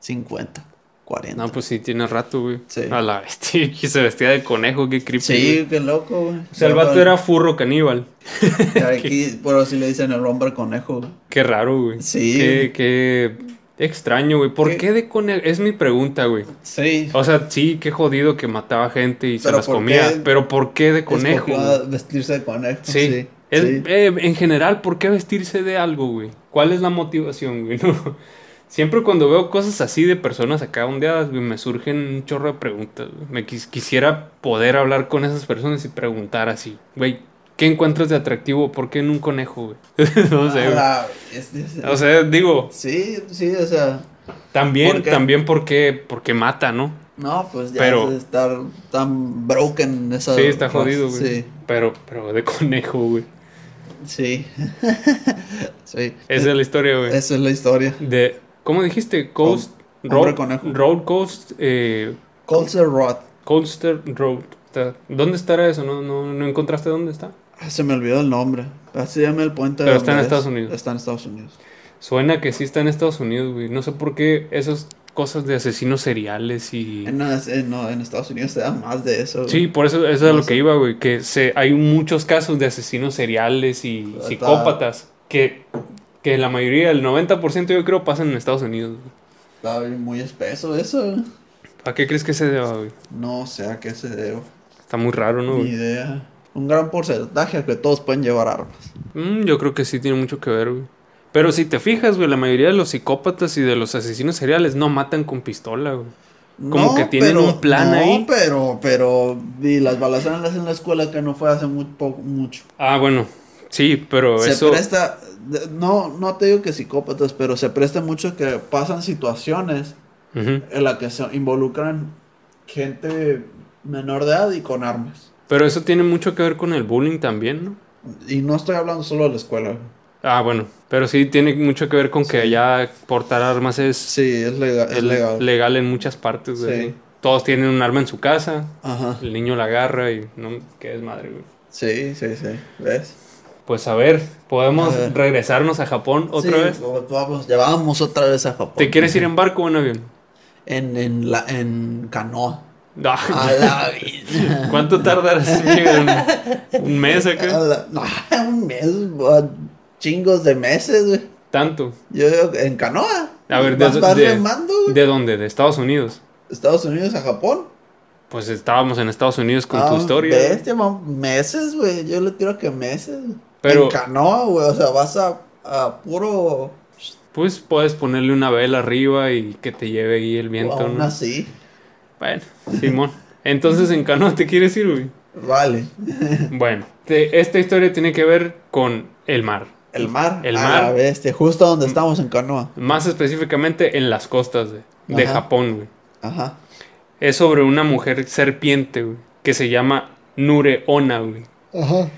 50, 40. No, pues sí, tiene rato, güey. Sí. A la bestia, que se vestía de conejo, qué creepy. sí, güey. qué loco, güey. O sea, el vato era furro caníbal. Aquí, por así le dicen el hombre conejo. güey. Qué raro, güey. Sí. Qué, qué extraño, güey. ¿Por ¿Qué? qué de conejo? Es mi pregunta, güey. Sí. O sea, sí, qué jodido que mataba gente y se Pero las ¿por comía. qué Pero ¿por qué de conejo? Vestirse de conejo. Sí. Sí. Sí. eh, en general, ¿por qué vestirse de algo, güey? ¿Cuál es la motivación, güey? No. Siempre cuando veo cosas así de personas acá ondeadas, güey, me surgen un chorro de preguntas. güey. Me quis- quisiera poder hablar con esas personas y preguntar así, güey, ¿qué encuentras de atractivo? ¿Por qué en un conejo, güey? no sé, A güey. la- es- es- O sea, digo, sí, sí, o sea. también, ¿Por qué? también porque, porque mata, ¿no? No, pues ya Pero- es estar tan broken esa. Sí, está jodido, güey. Sí, Pero, pero de conejo, güey. sí. sí. Esa es la historia, güey. Esa es la historia. De, ¿cómo dijiste? Coast Road, conejo. Road Coast, eh, Rod. Colster Road. ¿Dónde estará eso? ¿No, no, no encontraste dónde está? Ah, Se me olvidó el nombre. Así se llama el puente. Pero está en Estados es. Unidos. Está en Estados Unidos. Suena que sí está en Estados Unidos, güey. No sé por qué esas cosas de asesinos seriales y... En, en- no, en Estados Unidos se da más de eso. güey. Sí, por eso, eso es a No lo sé. que iba, güey. Que se, hay muchos casos de asesinos seriales y Está- psicópatas que, que la mayoría, el 90% yo creo, pasan en Estados Unidos. Está muy espeso eso. ¿A qué crees que se deba, güey? No sé a qué se debe. Está muy raro, ¿no? Ni güey? idea. Un gran porcentaje que todos pueden llevar armas. Mm, yo creo que sí tiene mucho que ver, güey. Pero si te fijas, güey, la mayoría de los psicópatas y de los asesinos seriales no matan con pistola, güey. Como que tienen un plan no, ahí. pero, pero, y las balaceras en la escuela que no fue hace muy poco, mucho. Ah, bueno, sí, pero se eso... presta, no, no te digo que psicópatas, pero se presta mucho que pasan situaciones en las que se involucran gente menor de edad y con armas. Pero eso tiene mucho que ver con el bullying también, ¿no? Y no estoy hablando solo de la escuela. Ah, bueno, pero sí tiene mucho que ver con que allá portar armas es, Sí, es legal. Es legal. legal en muchas partes. Sí. Todos tienen un arma en su casa, Ajá. el niño la agarra y no, qué desmadre, güey. Sí, sí, sí. ¿Ves? Pues a ver, ¿podemos A ver. regresarnos a Japón otra Sí, vez? Vamos, ya vamos otra vez a Japón. ¿Te quieres ir en barco o en avión? En, en, la, en canoa. A la vida. ¿Cuánto tardarás? ¿Un, un mes acá? la- no, un mes, chingos de meses, güey. Tanto. Yo en canoa. A ver, ¿de, de- remando. ¿de dónde? ¿De Estados Unidos? Estados Unidos a Japón. Pues estábamos en Estados Unidos con tu Ah, historia. Bestia, man, meses, güey. Yo le tiro que meses. güey. Pero- En canoa, güey. O sea, vas a, a puro. Pues puedes ponerle una vela arriba y que te lleve ahí el viento, aún ¿no? así. Bueno, Simón. Entonces en canoa te quieres ir, güey. Vale. Bueno, te- esta historia tiene que ver con el mar. El mar. El a mar. la bestia. Justo donde estamos en canoa. Más específicamente en las costas de, de. Japón, güey. Ajá. Es sobre una mujer serpiente, güey, que se llama Nureona, güey. Ajá.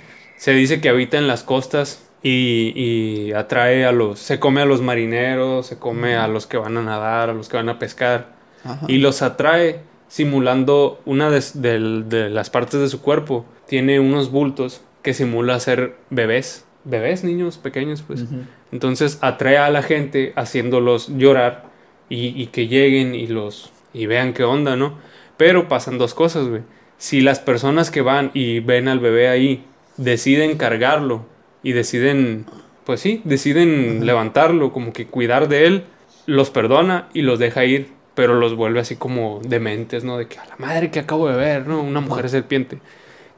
Se dice que habita en las costas y, y atrae a los... Se come a los marineros, se come a los que van a nadar, a los que van a pescar. Ajá. Y los atrae simulando una de, de- de las partes de su cuerpo. Tiene unos bultos que simula ser bebés. Bebés, niños pequeños, pues. Entonces atrae a la gente haciéndolos llorar y, y que lleguen y los y vean qué onda, ¿no? Pero pasan dos cosas, güey. Si las personas que van y ven al bebé ahí deciden cargarlo y deciden, pues sí, deciden levantarlo, como que cuidar de él, los perdona y los deja ir, pero los vuelve así como dementes, ¿no? De que a la madre que acabo de ver, ¿no? Una mujer serpiente.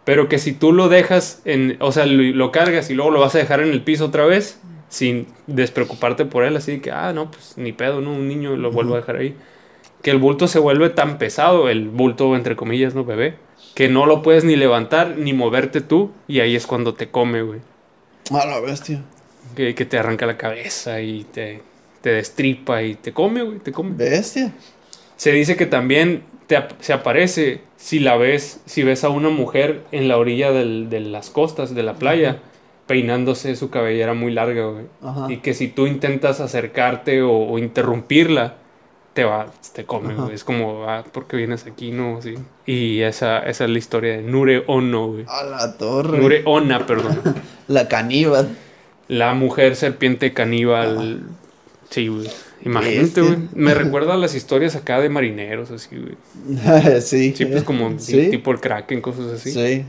Pero que si tú lo dejas en, o sea, lo, lo cargas y luego lo vas a dejar en el piso otra vez, sin despreocuparte por él, así que, ah, no, pues ni pedo, ¿no? Un niño lo vuelvo a dejar ahí. Que el bulto se vuelve tan pesado, el bulto entre comillas, ¿no, bebé? Que no lo puedes ni levantar ni moverte tú y ahí es cuando te come, güey. A la bestia. Que, que te arranca la cabeza y te, te destripa y te come, güey, te come. Bestia. Se dice que también te se aparece si la ves, si ves a una mujer en la orilla del- de las costas de la playa, peinándose su cabellera muy larga, güey. Ajá. Y que si tú intentas acercarte o, o interrumpirla, te va, te come, güey. Es como, ah, ¿por qué vienes aquí? No, sí. Y esa, esa es la historia de Nure Ono, güey. A la torre. Nure Ona, perdón. La caníbal. La mujer serpiente caníbal. Sí, güey. Imagínate, güey. Me recuerda a las historias acá de marineros, así, güey. sí. Sí, pues como Sí. tipo el Kraken, cosas así. Sí.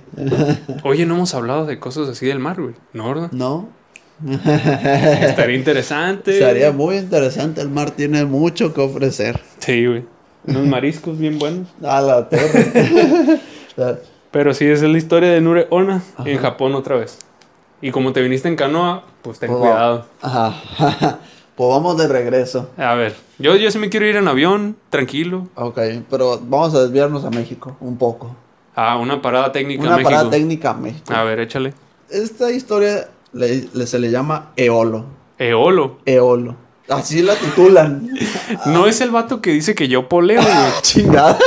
Oye, no hemos hablado de cosas así del mar, güey. ¿No, verdad? ¿No? Estaría interesante. Sería muy interesante. El mar tiene mucho que ofrecer. Sí, güey. Unos mariscos bien buenos. A la torre. Pero sí, esa es la historia de Nure Ona Ajá. en Japón otra vez. Y como te viniste en canoa, pues ten Pues cuidado. Ajá. Pues vamos de regreso. A ver, yo, yo sí me quiero ir en avión, tranquilo. Ok, pero vamos a desviarnos a México un poco. Ah, una parada técnica Una México. parada técnica a México. A ver, échale. Esta historia le- le- se le llama Eolo. Eolo. Eolo. Así la titulan. No es el vato que dice que yo poleo, güey. Chingada.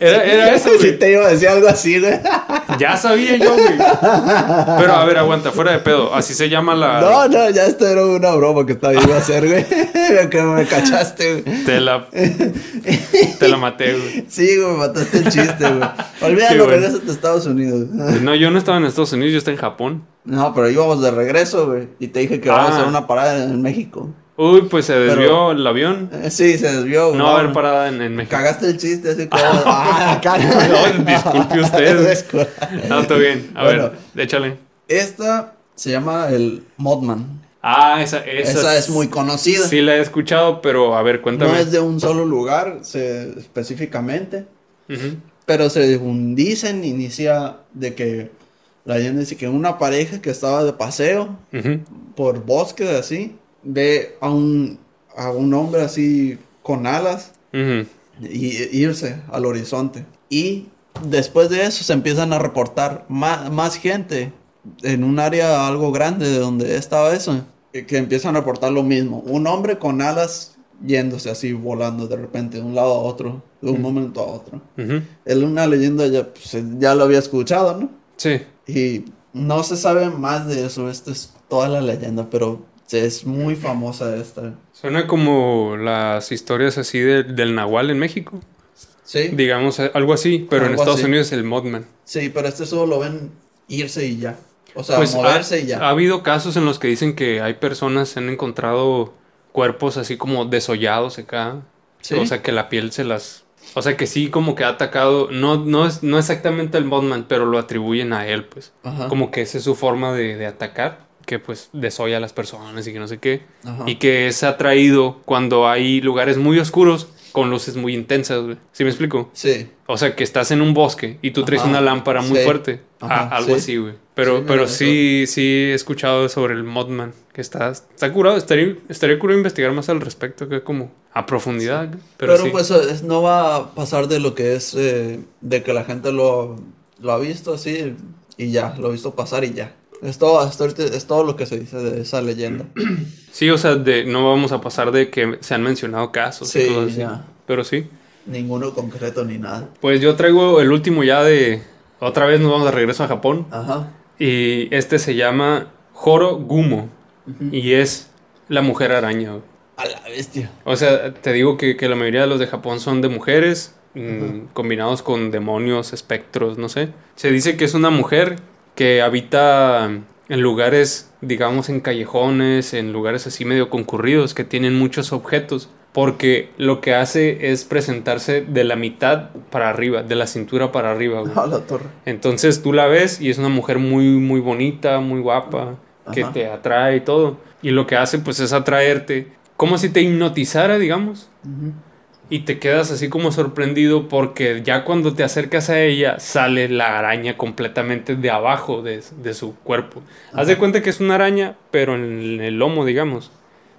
Era, era eso, Sí güey. te iba a decir algo así, güey. Ya sabía yo, güey. Pero a ver, aguanta, fuera de pedo. Así se llama la. No, no, ya esto era una broma que estaba iba a hacer, güey. que me cachaste, güey. Te la. Te la maté, güey. Sí, güey, mataste el chiste, güey. Olvídalo, bueno. regrésate a Estados Unidos. No, yo no estaba en Estados Unidos, yo estaba en Japón. No, pero íbamos de regreso, güey. Y te dije que vamos a Ah. hacer una parada en México. Uy, pues se desvió Pero- el avión. Eh, Sí, se desvió. No va a haber parada en, en México. Cagaste el chiste, así como. ah. No, disculpe usted. No, todo bien. A Bueno. ver, échale. Esta se llama el Modman. Ah, esa, esa, Esa es muy conocida. Sí, la he escuchado, pero a ver, cuéntame. No es de un solo lugar se- específicamente, pero se dicen, inicia de que la leyenda dice que una pareja que estaba de paseo por bosques así, ve a un, a un hombre así con alas Ujú. y irse al horizonte. Y después de eso se empiezan a reportar más, más gente en un área algo grande de donde estaba eso, que, que empiezan a reportar lo mismo. Un hombre con alas yéndose así, volando de repente de un lado a otro, de un momento a otro. Ujú. Es una leyenda, ya, pues, ya lo había escuchado, ¿no? Sí. Y no se sabe más de eso, esta es toda la leyenda, pero es muy famosa esta. Suena como las historias así de- del Nahual en México. Sí, Digamos, eh, algo así, pero en Estados así. Unidos es el Modman. sí, pero este solo lo ven irse y ya. O sea, Pues moverse ha, y ya. ha habido casos en los que dicen que hay personas que han encontrado cuerpos así como desollados acá. Sí. O sea, que la piel se las... O sea, que sí como que ha atacado... No, no, es, no exactamente el Modman, pero lo atribuyen a él, pues. Ajá. Como que esa es su forma de, de atacar. Que pues desolla a las personas y que no sé qué. Ajá. Y que es atraído cuando hay lugares muy oscuros con luces muy intensas, güey. ¿Sí me explico? Sí. O sea, que estás en un bosque y tú traes una lámpara muy sí. fuerte. Ajá, Ah, algo sí. así, güey. Pero, Sí, pero sí, sí he escuchado sobre el Modman. Que está, está curado. Estaría, estaría curado investigar más al respecto, que como a profundidad. güey. Pero, Pero, pues es- no va a pasar de lo que es, eh, de que la gente lo, lo ha visto así y ya, lo ha visto pasar y ya. Es todo, hasta ahorita es todo lo que se dice de esa leyenda. Sí, o sea, de, no vamos a pasar de que se han mencionado casos y Sí, así. ya. Pero sí. Ninguno concreto ni nada. Pues yo traigo el último ya de... Otra vez nos vamos de regreso a Japón. Ajá. Y este se llama Joro Gumo. Y es la mujer araña. A la bestia. O sea, te digo que, que la mayoría de los de Japón son de mujeres, mm, combinados con demonios, espectros, no sé. Se dice que es una mujer que habita en lugares, digamos, en callejones, en lugares así medio concurridos que tienen muchos objetos. Porque lo que hace es presentarse de la mitad para arriba, de la cintura para arriba, güey. A la torre. Entonces tú la ves y es una mujer muy, muy bonita, muy guapa, que te atrae y todo. Y lo que hace pues es atraerte, como si te hipnotizara, digamos. Ujú. Y te quedas así como sorprendido porque ya cuando te acercas a ella sale la araña completamente de abajo de, de su cuerpo. Haz de cuenta que es una araña, pero en el lomo, digamos,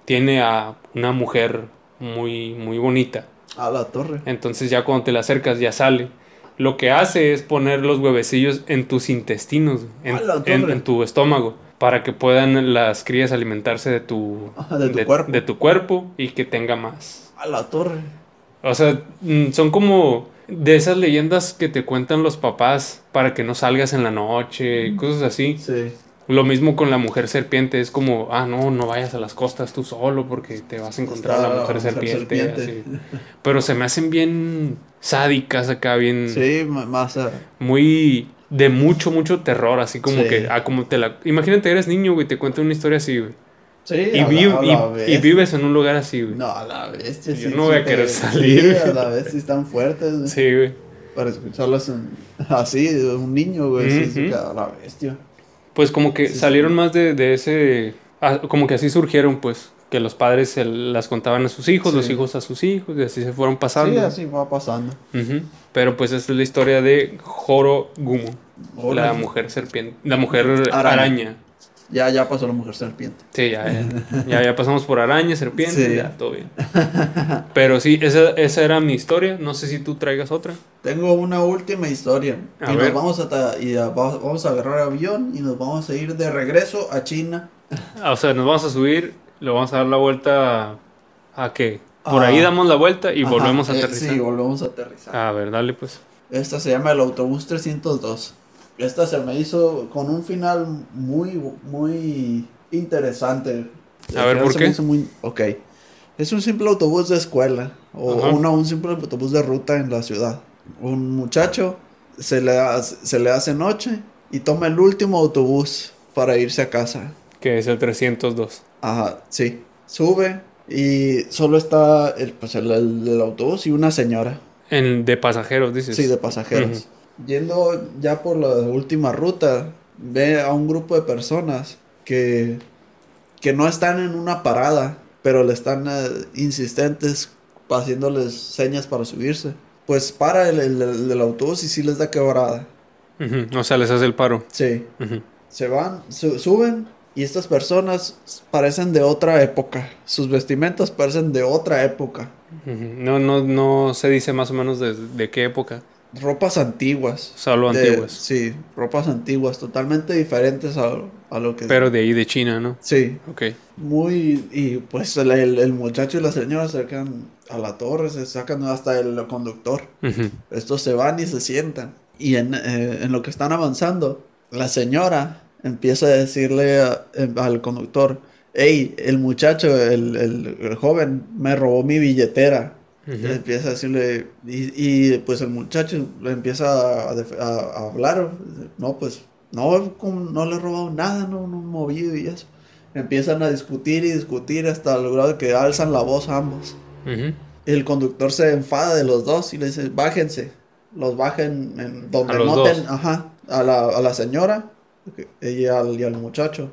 tiene a una mujer muy, muy bonita. A la torre. Entonces ya cuando te la acercas ya sale. Lo que hace es poner los huevecillos en tus intestinos, en, tu estómago, para que puedan las crías alimentarse de tu, de tu cuerpo y que tenga más. A la torre. O sea, mm, son como de esas leyendas que te cuentan los papás para que no salgas en la noche, cosas así. Sí. Lo mismo con la mujer serpiente, es como, ah, no, no vayas a las costas tú solo porque te vas a encontrar Está la la mujer, serpiente. serpiente. así. Pero se me hacen bien sádicas acá, bien Sí, más. ah, muy de mucho, mucho terror, así como Sí. que, ah, como te la... Imagínate, eres niño, güey, te cuento una historia así, güey. Sí, Y, a la- vi- a la y- y, bestia. vives en un lugar así, güey. No, a la bestia. Yo sí, no sí voy a querer sí, salir. a la vez sí están fuertes. güey. Sí, güey. Para escucharlas en- así, un niño, güey. sí, sí, a la bestia. Pues como que Sí, sí. salieron más de, de ese... ah, como que así surgieron, pues, que los padres se las contaban a sus hijos, los Sí. hijos a sus hijos, y así se fueron pasando. Sí, así va pasando. Pero pues esta es la historia de Joro Gumo, la Órale. mujer serpiente, la mujer araña. Araña. Ya, ya pasó la mujer serpiente. Sí, ya, ya, ya, ya pasamos por araña, serpiente, Sí. ya, todo bien. Pero sí, esa, esa era mi historia. No sé si tú traigas otra. Tengo una última historia. A y ver. nos vamos a, y a- vamos a agarrar avión y nos vamos a ir de regreso a China. Ah, O sea, nos vamos a subir, le vamos a dar la vuelta a, ¿a qué? Por Ah. ahí damos la vuelta y Ajá, volvemos a eh, aterrizar. sí, volvemos a aterrizar. A ver, dale pues. Esta se llama el autobús 302. Esta se me hizo con un final muy, muy interesante. A ver, ¿por qué? muy- Ok. Es un simple autobús de escuela. O Ajá. un simple autobús de ruta en la ciudad. Un muchacho se le, hace, se le hace noche y toma el último autobús para irse a casa. Que es el 302. Ajá, sí. Sube y solo está el, pues el, el- el autobús y una señora. En, de pasajeros, dices. Sí, de pasajeros. Yendo ya por la última ruta, ve a un grupo de personas que, que no están en una parada, pero le están eh, insistentes haciéndoles señas para subirse. Pues para el, el- el- el autobús y sí les da quebrada. Ujú, O sea, les hace el paro. Sí. Se van, su- suben y estas personas parecen de otra época. Sus vestimentas parecen de otra época. No, no, no se dice más o menos de, de qué época. Ropas antiguas. Solo De- antiguas. Sí, ropas antiguas, totalmente diferentes a, a lo que... Pero de ahí de China, ¿no? Sí, Ok. muy... Y pues el, el- el muchacho y la señora se sacan a la torre, se sacan hasta el conductor. Estos se van y se sientan. Y en, eh, en lo que están avanzando, la señora empieza a decirle a- em, al conductor, hey, el muchacho, el- el joven, me robó mi billetera. Empieza a decirle, y, y, pues el muchacho le empieza a, def- a- a hablar, no, pues no, no le he robado nada, no, no he movido y eso. Empiezan a discutir y discutir hasta el grado de que alzan la voz ambos. El conductor se enfada de los dos y le dice, bájense, los bajen en donde noten, ajá, a la, a la señora y al, y al muchacho.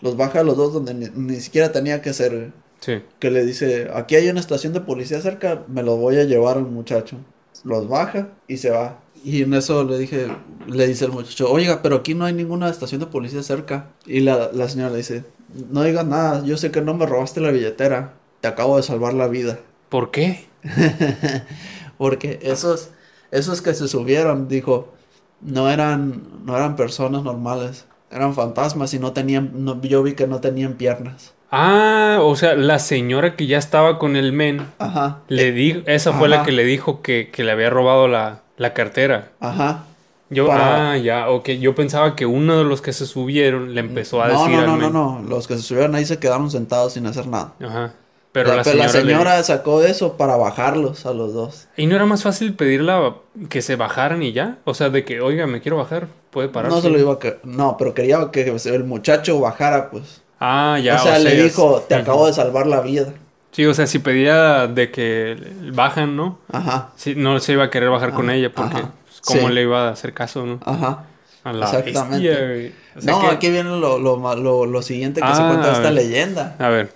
Los baja a los dos donde ni, ni siquiera tenía que ser Sí. que le dice, aquí hay una estación de policía cerca, me lo voy a llevar al muchacho. Los baja y se va. Y en eso le dije, le dice el muchacho, oiga, pero aquí no hay ninguna estación de policía cerca. Y la, la señora le dice, no digas nada, yo sé que no me robaste la billetera, te acabo de salvar la vida. ¿Por qué? Porque esos, esos que se subieron, dijo, no eran, no eran personas normales, eran fantasmas y no tenían, no- yo vi que no tenían piernas. Ah, o sea, la señora que ya estaba con el men, Ajá. le dijo, esa fue la que le dijo que, que le había robado la, la cartera. Ajá. Yo, Para- ah, ya, ok. Yo pensaba que uno de los que se subieron le empezó a no, decir no, al no, no, men. no. Los que se subieron ahí se quedaron sentados sin hacer nada. Ajá. Pero La- la pero la señora, le- sacó eso para bajarlos a los dos. ¿Y no era más fácil pedirla que se bajaran y ya? O sea, de que, oiga, me quiero bajar, puede parar. No se lo iba a. No, pero quería que el muchacho bajara, pues. Ah, ya. o sea, le dijo, te acabo de salvar la vida. Sí, o sea, si pedía de que bajan, ¿no? Ajá, Sí, no se iba a querer bajar con Ajá, ella porque, pues, ¿cómo sí. le iba a hacer caso, no? ajá. A la exactamente. bestia, güey. O sea no, que- aquí viene lo, lo, lo, lo siguiente que se Ah, cuenta esta ver. leyenda. A ver.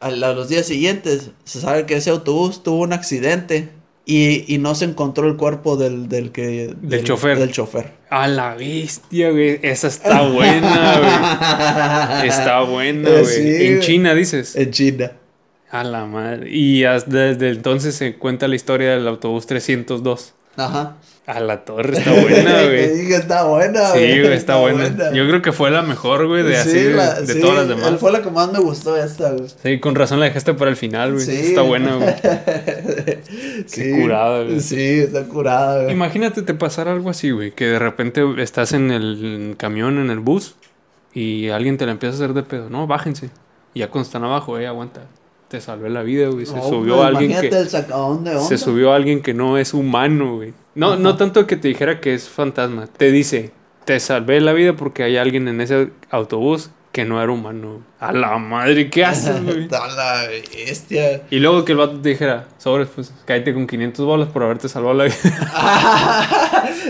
A, los días siguientes se sabe que ese autobús tuvo un accidente y, y no se encontró el cuerpo del, del que... Del, chofer. Del chofer. A la bestia, güey. Esa está buena, güey. Está buena, güey. sí, en. China, dices. En China. A la madre. Y desde entonces se cuenta la historia del autobús 302. Ajá. A la torre está buena, Te güey. dije, está buena, Sí, güey, está buena. Yo creo que fue la mejor, güey, de así, Sí, de, la- de sí, todas las demás. Fue la que más me gustó esta, güey. Sí, con razón la dejaste para el final, güey. Sí. Está buena, güey. Sí, curada, güey. Sí, está curada, güey. Imagínate te pasara algo así, güey, que de repente estás en el camión, en el bus, y alguien te la empieza a hacer de pedo. No, bájense. Y ya cuando están abajo, eh, aguanta. Te salvé la vida, güey. Se No, subió pues, alguien que... el sacadón de onda. Se subió alguien que no es humano, güey. No, no tanto que te dijera que es fantasma. Te dice, te salvé la vida porque hay alguien en ese autobús que no era humano. A la madre, ¿qué haces, güey? A la bestia. Y luego que el vato te dijera, sobres, pues cállate con 500 bolas por haberte salvado la vida.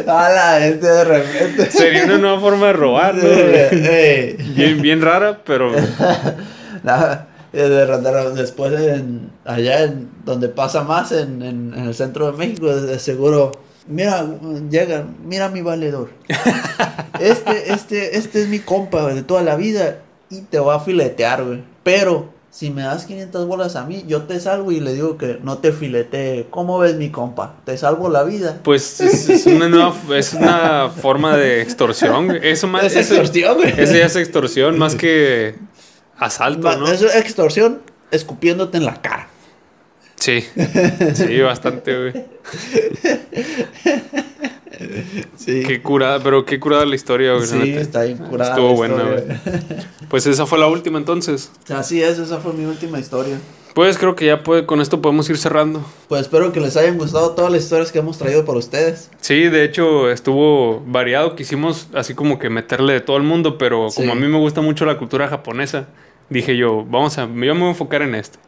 A la bestia de repente. Sería una nueva forma de robar, ¿no? güey? Bien, bien rara, pero nada, después en, allá en donde pasa más en, en- en el centro de México de, seguro. Mira llegan mira mi valedor. Este este este es mi compa de toda la vida y te va a filetear güey. Pero si me das 500 bolas a mí yo te salvo y le digo que no te filetee. Cómo ves mi compa te salvo la vida. Pues es, es una nueva, es una forma de extorsión. Eso más, es eso- extorsión güey. Ese ya es extorsión más que asalto, ¿no? es extorsión escupiéndote en la cara Sí, sí, bastante, güey. sí Qué curada, pero qué curada la historia, güey. Sí, está bien curada. Estuvo buena, historia. Pues esa fue la última entonces. Así es, esa fue mi última historia. Pues creo que ya puede, con esto podemos ir cerrando. Pues espero que les hayan gustado todas las historias que hemos traído para ustedes. Sí, de hecho estuvo variado. Quisimos así como que meterle de todo el mundo, pero Sí. como a mí me gusta mucho la cultura japonesa, dije yo, vamos a, yo me voy a enfocar en esto.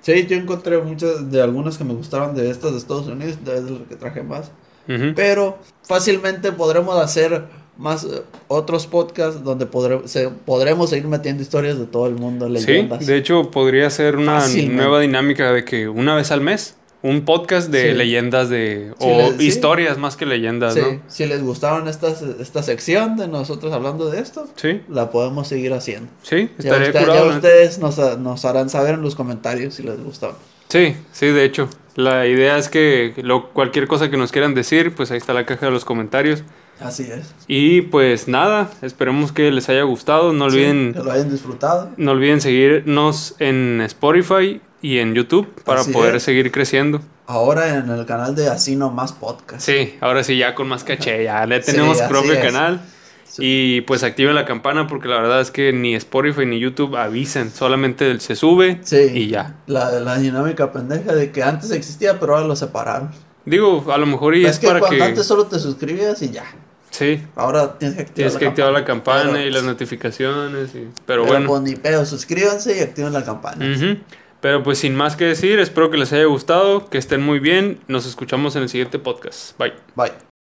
Sí, yo encontré muchas de algunas que me gustaron de estas de Estados Unidos, de lo que traje más. Pero fácilmente podremos hacer más eh, otros podcasts donde podré- se- podremos seguir metiendo historias de todo el mundo, Sí, leyendas. de hecho podría ser una Fácilmente. nueva dinámica de que una vez al mes, un podcast de Sí. leyendas de... Sí, o sí. historias más que leyendas, Sí, ¿no? si les gustaron estas, esta sección de nosotros hablando de esto, Sí, la podemos seguir haciendo. sí, Ya, estaría usted- curado. ya ustedes nos, nos harán saber en los comentarios si les gustaron. Sí, sí, de hecho. La idea es que lo, cualquier cosa que nos quieran decir, pues ahí está la caja de los comentarios. Así es. Y pues nada, esperemos que les haya gustado. No Sí, olviden, que lo hayan disfrutado. no olviden seguirnos en Spotify y en YouTube para Así poder es. seguir creciendo. Ahora en el canal de Así No Más Podcast. Sí, ahora sí ya con más caché, ya le Sí, tenemos así propio es. canal. Y pues activen la campana porque la verdad es que ni Spotify ni YouTube avisan, solamente se sube Sí. y ya. La, la dinámica pendeja de que antes existía, pero ahora lo separaron. Digo, a lo mejor y es es, que para cuando que... antes solo te suscribías y ya. Sí, Ahora tienes que activar tienes la que activar la campana Pero- y las notificaciones. y- Pero, Pero bueno. pues ni pedo, suscríbanse y activen la campana. Ujú. Pero pues sin más que decir, espero que les haya gustado, que estén muy bien. Nos escuchamos en el siguiente podcast. Bye. Bye.